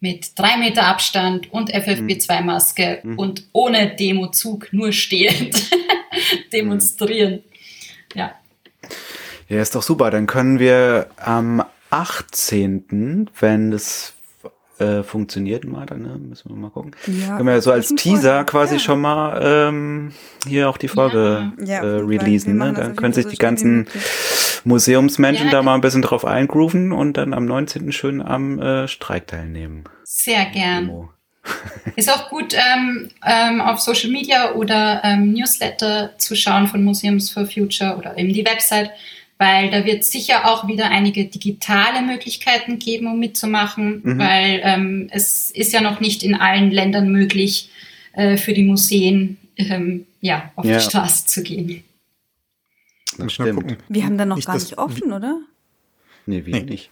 mit drei Meter Abstand und FFP2-Maske mhm. und ohne Demozug, nur stehend demonstrieren. Ja. Ja, ist doch super. Dann können wir am 18., wenn das äh, funktioniert mal, dann ne? müssen wir mal gucken. Ja, können wir so als Teaser Folge. quasi ja. schon mal ähm, hier auch die Folge ja. äh, releasen. Ne? Dann können sich die ganzen Museumsmenschen da mal ein bisschen drauf eingrooven und dann am 19. schön am äh, Streik teilnehmen. Sehr gern. Ist auch gut, ähm, ähm, auf Social Media oder ähm, Newsletter zu schauen von Museums for Future oder eben die Website weil da wird sicher auch wieder einige digitale Möglichkeiten geben, um mitzumachen, mhm. weil ähm, es ist ja noch nicht in allen Ländern möglich, äh, für die Museen ähm, ja, auf ja. die Straße zu gehen. Das stimmt. Wir haben dann noch nicht gar nicht offen, oder? Nee, wir nee. nicht.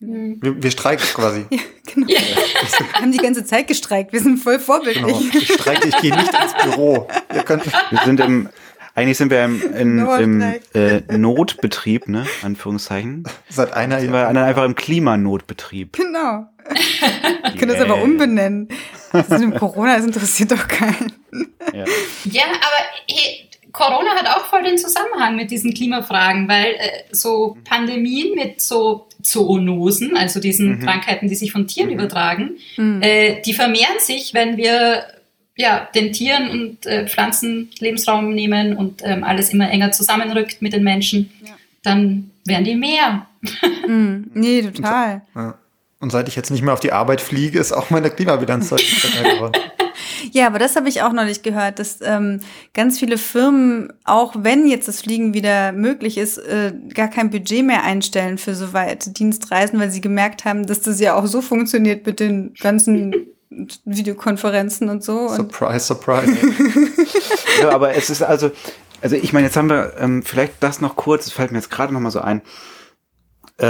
Wir, wir, streiken quasi. ja, Genau. Ja. Wir haben die ganze Zeit gestreikt. Wir sind voll vorbildlich. Genau. Ich streike, ich gehe nicht ins Büro. wir sind im, eigentlich sind wir im, in, im äh, Notbetrieb, ne? Anführungszeichen. Seit einer sind wir einfach im Klimanotbetrieb. Genau. Wir können das aber umbenennen. Das dem Corona, das interessiert doch keinen. Ja, ja aber hey, Corona hat auch voll den Zusammenhang mit diesen Klimafragen, weil äh, so Pandemien mit so Zoonosen, also diesen mhm. Krankheiten, die sich von Tieren mhm. übertragen, mhm. Äh, die vermehren sich, wenn wir ja, den Tieren und äh, Pflanzen Lebensraum nehmen und ähm, alles immer enger zusammenrückt mit den Menschen, ja. dann werden die mehr. mm, nee, total. Ja. Und seit ich jetzt nicht mehr auf die Arbeit fliege, ist auch meine Klimabilanz deutlich geworden. Ja, aber das habe ich auch noch nicht gehört, dass ähm, ganz viele Firmen, auch wenn jetzt das Fliegen wieder möglich ist, äh, gar kein Budget mehr einstellen für so weite Dienstreisen, weil sie gemerkt haben, dass das ja auch so funktioniert mit den ganzen Videokonferenzen und so. Surprise, surprise. ja, aber es ist also, also ich meine, jetzt haben wir ähm, vielleicht das noch kurz, es fällt mir jetzt gerade noch mal so ein. Äh,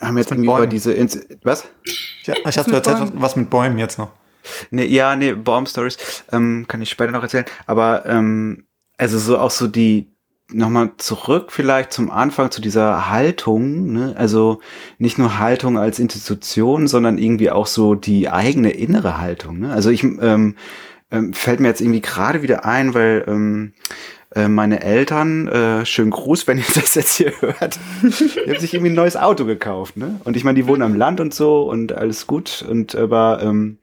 haben wir jetzt irgendwie über diese Ins was? Ja, ich hatte erzählt, was, was mit Bäumen jetzt noch. Nee, ja, nee, Baum Stories ähm, kann ich später noch erzählen. Aber ähm, also so auch so die nochmal zurück vielleicht zum Anfang zu dieser Haltung, ne? also nicht nur Haltung als Institution, sondern irgendwie auch so die eigene innere Haltung. Ne? Also ich ähm, ähm, fällt mir jetzt irgendwie gerade wieder ein, weil ähm, äh, meine Eltern, äh, schönen Gruß, wenn ihr das jetzt hier hört, die haben sich irgendwie ein neues Auto gekauft. Ne? Und ich meine, die wohnen am Land und so und alles gut. Und aber ähm,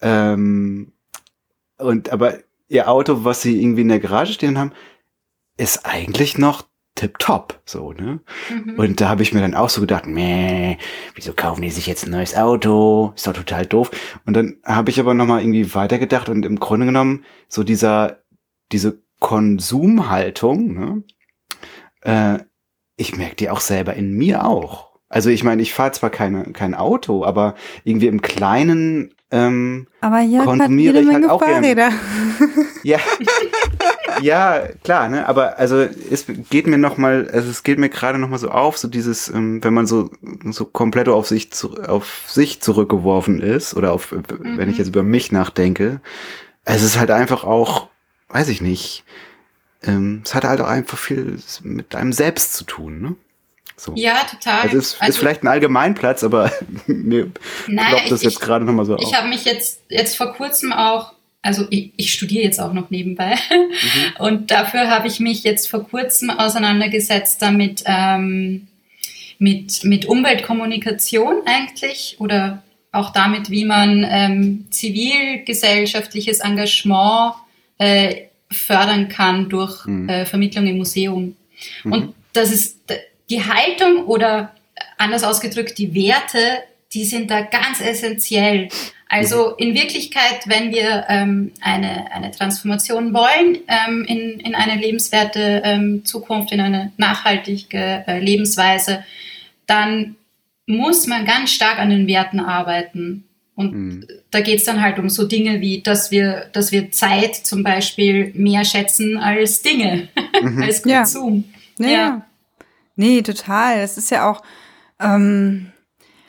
ähm, und aber ihr Auto, was sie irgendwie in der Garage stehen haben, ist eigentlich noch tipptopp, so, ne? Mhm. Und da habe ich mir dann auch so gedacht, meh, wieso kaufen die sich jetzt ein neues Auto? Ist doch total doof. Und dann habe ich aber nochmal irgendwie weitergedacht und im Grunde genommen so dieser, diese Konsumhaltung, ne? Äh, ich merke die auch selber in mir auch. Also ich meine, ich fahre zwar keine, kein Auto, aber irgendwie im Kleinen ähm, aber Jörg hat jede Menge halt auch Fahrräder. Ja, ja, klar, ne? Aber also es geht mir noch mal, also es geht mir gerade noch mal so auf, so dieses, ähm, wenn man so so komplett auf sich zu, auf sich zurückgeworfen ist oder auf, mhm. wenn ich mhm. jetzt über mich nachdenke, es ist halt einfach auch, weiß ich nicht, ähm, es hat halt auch einfach viel mit einem selbst zu tun, ne? So. Ja, total. Also es ist, also, ist vielleicht ein Allgemeinplatz, aber mir ploppt das jetzt gerade nochmal so ich, auf. Ich habe mich jetzt, jetzt vor kurzem auch, also ich, ich studiere jetzt auch noch nebenbei mhm. und dafür habe ich mich jetzt vor kurzem auseinandergesetzt damit, ähm, mit, mit Umweltkommunikation eigentlich oder auch damit, wie man ähm, zivilgesellschaftliches Engagement äh, fördern kann durch mhm. äh, Vermittlung im Museum. Mhm. Und das ist die Haltung oder anders ausgedrückt die Werte, die sind da ganz essentiell. Also in Wirklichkeit, wenn wir ähm, eine, eine Transformation wollen ähm, in, in eine lebenswerte ähm, Zukunft, in eine nachhaltige äh, Lebensweise, dann muss man ganz stark an den Werten arbeiten. Und mhm. da geht es dann halt um so Dinge wie, dass wir, dass wir Zeit zum Beispiel mehr schätzen als Dinge, mhm. als Konsum. Ja. ja. ja. Nee, total. Das ist ja auch, ähm,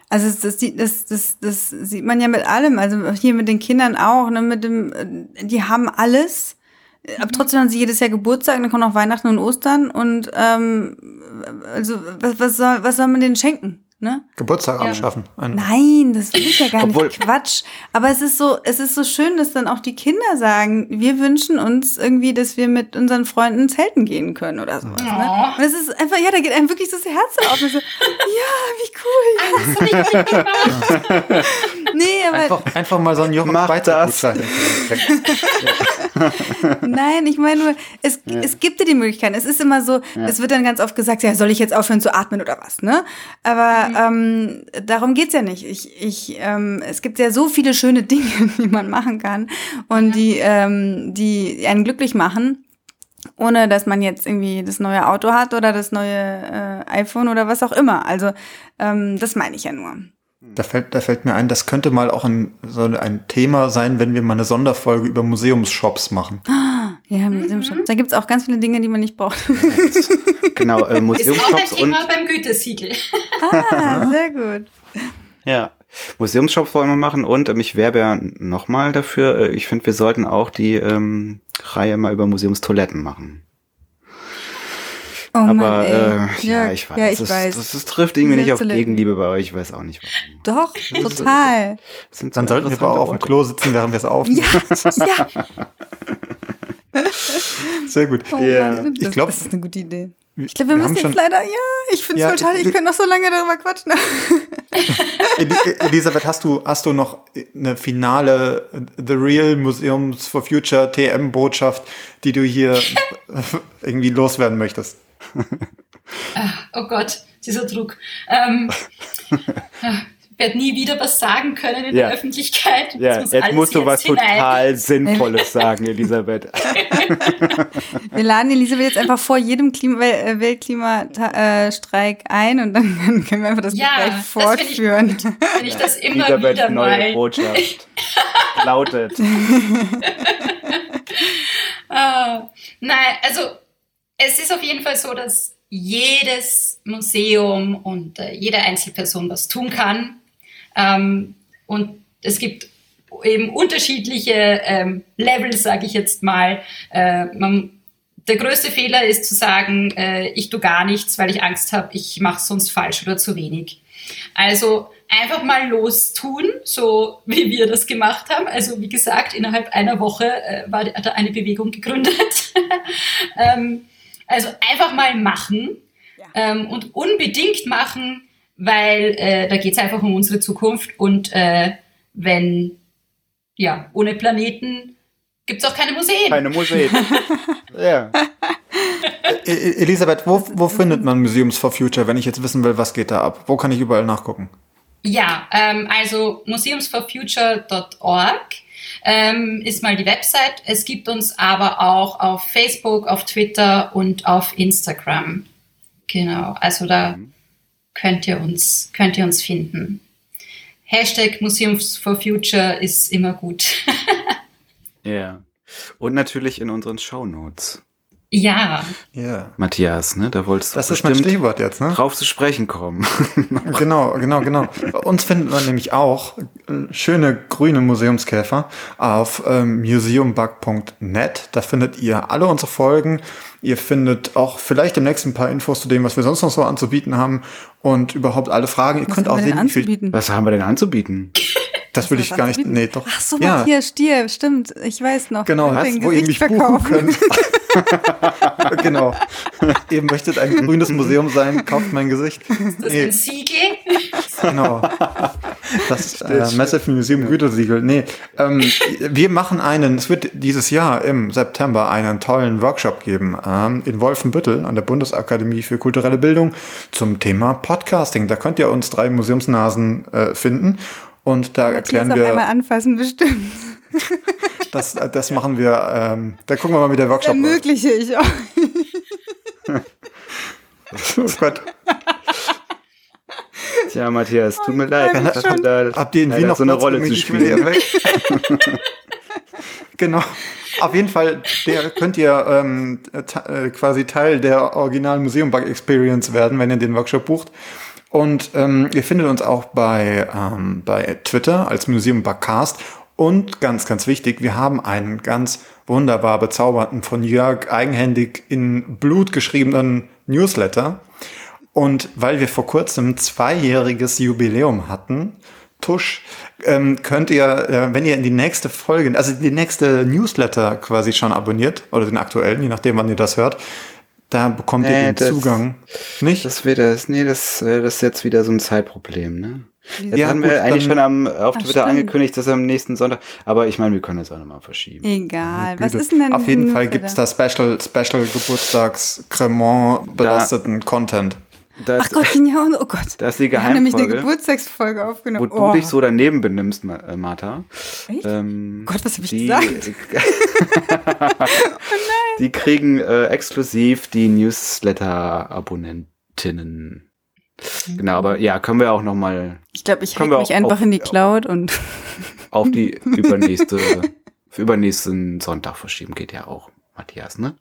also das, das, das, das sieht man ja mit allem. Also hier mit den Kindern auch, ne, mit dem, äh, die haben alles. Aber trotzdem haben sie jedes Jahr Geburtstag, dann kommen auch Weihnachten und Ostern und ähm, also was, was soll was soll man denen schenken? Ne? Geburtstag ja. abschaffen. Nein, das ist ja gar Obwohl, nicht Quatsch. Aber es ist so, es ist so schön, dass dann auch die Kinder sagen, wir wünschen uns irgendwie, dass wir mit unseren Freunden zelten gehen können oder sowas. Oh. Ne? Und es ist einfach, ja, da geht einem wirklich so das Herz auf. So, ja, wie cool. nee, aber einfach, einfach mal so ein Jochen weiter Nein, ich meine nur, es, ja. es gibt ja die Möglichkeit. Es ist immer so, ja. es wird dann ganz oft gesagt, ja, soll ich jetzt aufhören zu atmen oder was, ne? Aber ähm, darum geht's ja nicht. Ich, ich, ähm, es gibt ja so viele schöne Dinge, die man machen kann und die, ähm, die einen glücklich machen, ohne dass man jetzt irgendwie das neue Auto hat oder das neue äh, iPhone oder was auch immer. Also ähm, das meine ich ja nur. Da fällt, da fällt mir ein, das könnte mal auch ein, so ein Thema sein, wenn wir mal eine Sonderfolge über Museumsshops machen. Ja, Museumsshops. Mhm. Da gibt's auch ganz viele Dinge, die man nicht braucht. genau, äh, Museumsshops und... Ist auch ein Thema beim Gütesiegel. Ah, sehr gut. Ja. Museumsshop wollen wir machen und ähm, ich werbe ja nochmal dafür. Äh, ich finde, wir sollten auch die ähm, Reihe mal über Museumstoiletten machen. Oh Mann, Aber ey. äh, ja, ich weiß. Ja, ich das, weiß. Das, das trifft irgendwie nicht auf. Gegenliebe bei euch. Ich weiß auch nicht warum. Doch, total. Das Dann sollten wir aber auf dem. Klo sitzen, während wir es aufnehmen. Ja, ja. Sehr gut. Oh Ja. Mann, das, Ich glaub, das ist eine gute Idee. Wir- Ich glaube, wir, wir haben müssen schon- jetzt leider, ja, ich finde es Ja, schade, ich könnte noch so lange darüber quatschen. Eli- Elisabeth, hast du, hast du noch eine finale The Real Museums for Future TM-Botschaft, die du hier irgendwie loswerden möchtest? Oh Gott, dieser Druck. Ähm, ich werde nie wieder was sagen können in Ja. der Öffentlichkeit. Das Ja, muss jetzt musst du jetzt was hinein. total Sinnvolles sagen, Elisabeth. Wir laden Elisabeth jetzt einfach vor jedem Klima äh, Weltklimastreik ein und dann können wir einfach das Ja, Gespräch das finde ich fortführen. Wenn ich das immer Elisabeths wieder neue mal. Botschaft lautet. Ah, nein, also es ist auf jeden Fall so, dass jedes Museum und äh, jede Einzelperson was tun kann. Ähm, und es gibt eben unterschiedliche ähm, Levels, sage ich jetzt mal. Äh, man, der größte Fehler ist zu sagen, äh, ich tue gar nichts, weil ich Angst habe, ich mache sonst falsch oder zu wenig. Also einfach mal los tun, so wie wir das gemacht haben. Also wie gesagt, innerhalb einer Woche äh, war da eine Bewegung gegründet. ähm, also einfach mal machen Ja. ähm, und unbedingt machen, weil äh, da geht es einfach um unsere Zukunft und äh, wenn ja ohne Planeten gibt es auch keine Museen. Keine Museen. Ja. E- E- Elisabeth, wo, wo findet man Museums for Future, wenn ich jetzt wissen will, was geht da ab? Wo kann ich überall nachgucken? Ja, ähm, also museumsforfuture.org ähm, ist mal die Website. Es gibt uns aber auch auf Facebook, auf Twitter und auf Instagram. Genau, also da könnt ihr uns, könnt ihr uns finden. Hashtag Museums for Future ist immer gut. Ja. Und natürlich in unseren Shownotes. Ja, Ja. Matthias, ne? Da wolltest du Das ist mein Stichwort jetzt, ne? drauf zu sprechen kommen. Genau, genau, genau. Bei uns findet man nämlich auch äh, schöne grüne Museumskäfer auf ähm, museumbug.net. Da findet ihr alle unsere Folgen. Ihr findet auch vielleicht demnächst ein paar Infos zu dem, was wir sonst noch so anzubieten haben und überhaupt alle Fragen. Ihr Was könnt haben auch wir denn sehen, wie viel, anzubieten? Was haben wir denn anzubieten? das will Was ich gar nicht, nee, doch. Ach so, ja, Matthias Stier, stimmt. Ich weiß noch. genau, was, wo ihr mich buchen Gesichtsverkauf. könnt. genau. ihr möchtet ein grünes Museum sein, kauft mein Gesicht. das Nee. ist ein Siegel. Genau. Das äh, Massive Museum Gütesiegel. Nee, ähm, wir machen einen, es wird dieses Jahr im September einen tollen Workshop geben ähm, in Wolfenbüttel an der Bundesakademie für kulturelle Bildung zum Thema Podcasting. Da könnt ihr uns drei Museumsnasen äh, finden und da erklären Matthias auch einmal wir, anfassen, bestimmt. das, das machen wir, ähm, da gucken wir mal, wie der Workshop läuft. Ermögliche ich auch. Oh Gott. Tja, Matthias, tut mir leid. Hat da Habt ihr in Wien noch so eine Platz Rolle zu spielen. genau. Auf jeden Fall, der könnt ihr ähm, äh, quasi Teil der originalen Museum Bug Experience werden, wenn ihr den Workshop bucht. Und ähm, ihr findet uns auch bei, ähm, bei Twitter als Museum Bugcast. Und ganz, ganz wichtig, wir haben einen ganz wunderbar bezaubernden, von Jörg eigenhändig in Blut geschriebenen Newsletter. Und weil wir vor kurzem zweijähriges Jubiläum hatten, Tusch, ähm, könnt ihr, äh, wenn ihr in die nächste Folge, also die nächste Newsletter quasi schon abonniert, oder den aktuellen, je nachdem, wann ihr das hört, da bekommt ihr Nee, den das- Zugang. Nicht? Das wird das, nee, das, äh, das ist jetzt wieder so ein Zeitproblem, ne? Das Ja, haben gut, wir eigentlich schon am, auf Ach, Twitter stimmt. angekündigt, dass am nächsten Sonntag, aber ich meine, wir können das auch nochmal verschieben. Egal. Was ist denn denn Auf jeden Fall ein gibt's da Special, Special Geburtstags Cremant belasteten Content. Das, Ach Gott, ja, oh Gott. das ist die Wir haben nämlich eine Geheimfolge, Geburtstagsfolge wo aufgenommen. du dich so daneben benimmst, äh, Martha. Echt? Ähm, Gott, was hab ich die, gesagt? Die kriegen äh, exklusiv die Newsletter-Abonnentinnen. Genau, aber ja, können wir auch noch mal Ich glaube, ich wir mich einfach auf- in die Cloud und auf die übernächste, für übernächsten Sonntag verschieben. Geht ja auch, Matthias, ne?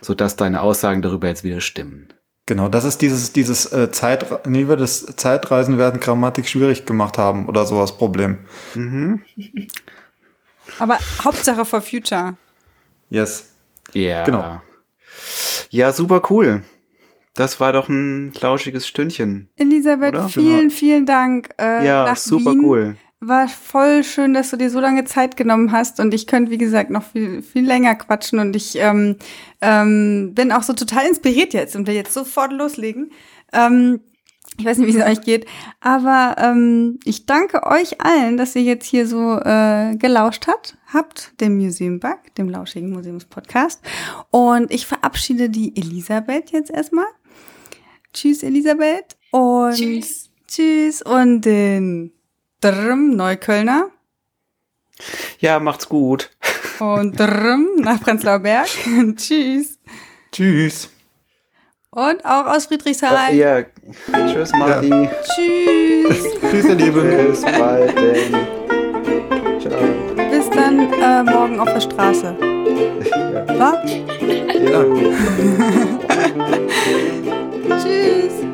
Sodass deine Aussagen darüber jetzt wieder stimmen. Genau, das ist dieses, dieses äh, Zeit, wie wir das Zeitreisen werden Grammatik schwierig gemacht haben oder sowas Problem. Mhm. Aber Hauptsache for Future. Yes. Ja. Genau. Ja, super cool. Das war doch ein lauschiges Stündchen. Elisabeth, Oder? vielen, vielen Dank. Äh, Ja, nach super Wien. cool. War voll schön, dass du dir so lange Zeit genommen hast und ich könnte, wie gesagt, noch viel, viel länger quatschen und ich ähm, ähm, bin auch so total inspiriert jetzt und will jetzt sofort loslegen. Ähm, ich weiß nicht, wie es euch geht, aber ähm, ich danke euch allen, dass ihr jetzt hier so äh, gelauscht habt, habt, dem Museum Bug, dem lauschigen Museumspodcast. Und ich verabschiede die Elisabeth jetzt erstmal. Tschüss, Elisabeth. Und Tschüss. Tschüss und den Drm Neuköllner Ja, macht's gut. und Drm nach Prenzlauer Berg. Tschüss. Tschüss. Und auch aus Friedrichshain. Ja, tschüss, Marti. Tschüss. Tschüss, ihr Lieben. Bis bald. Ciao. Bis dann äh, morgen auf der Straße. Ja. Was? Ja. Tschüss.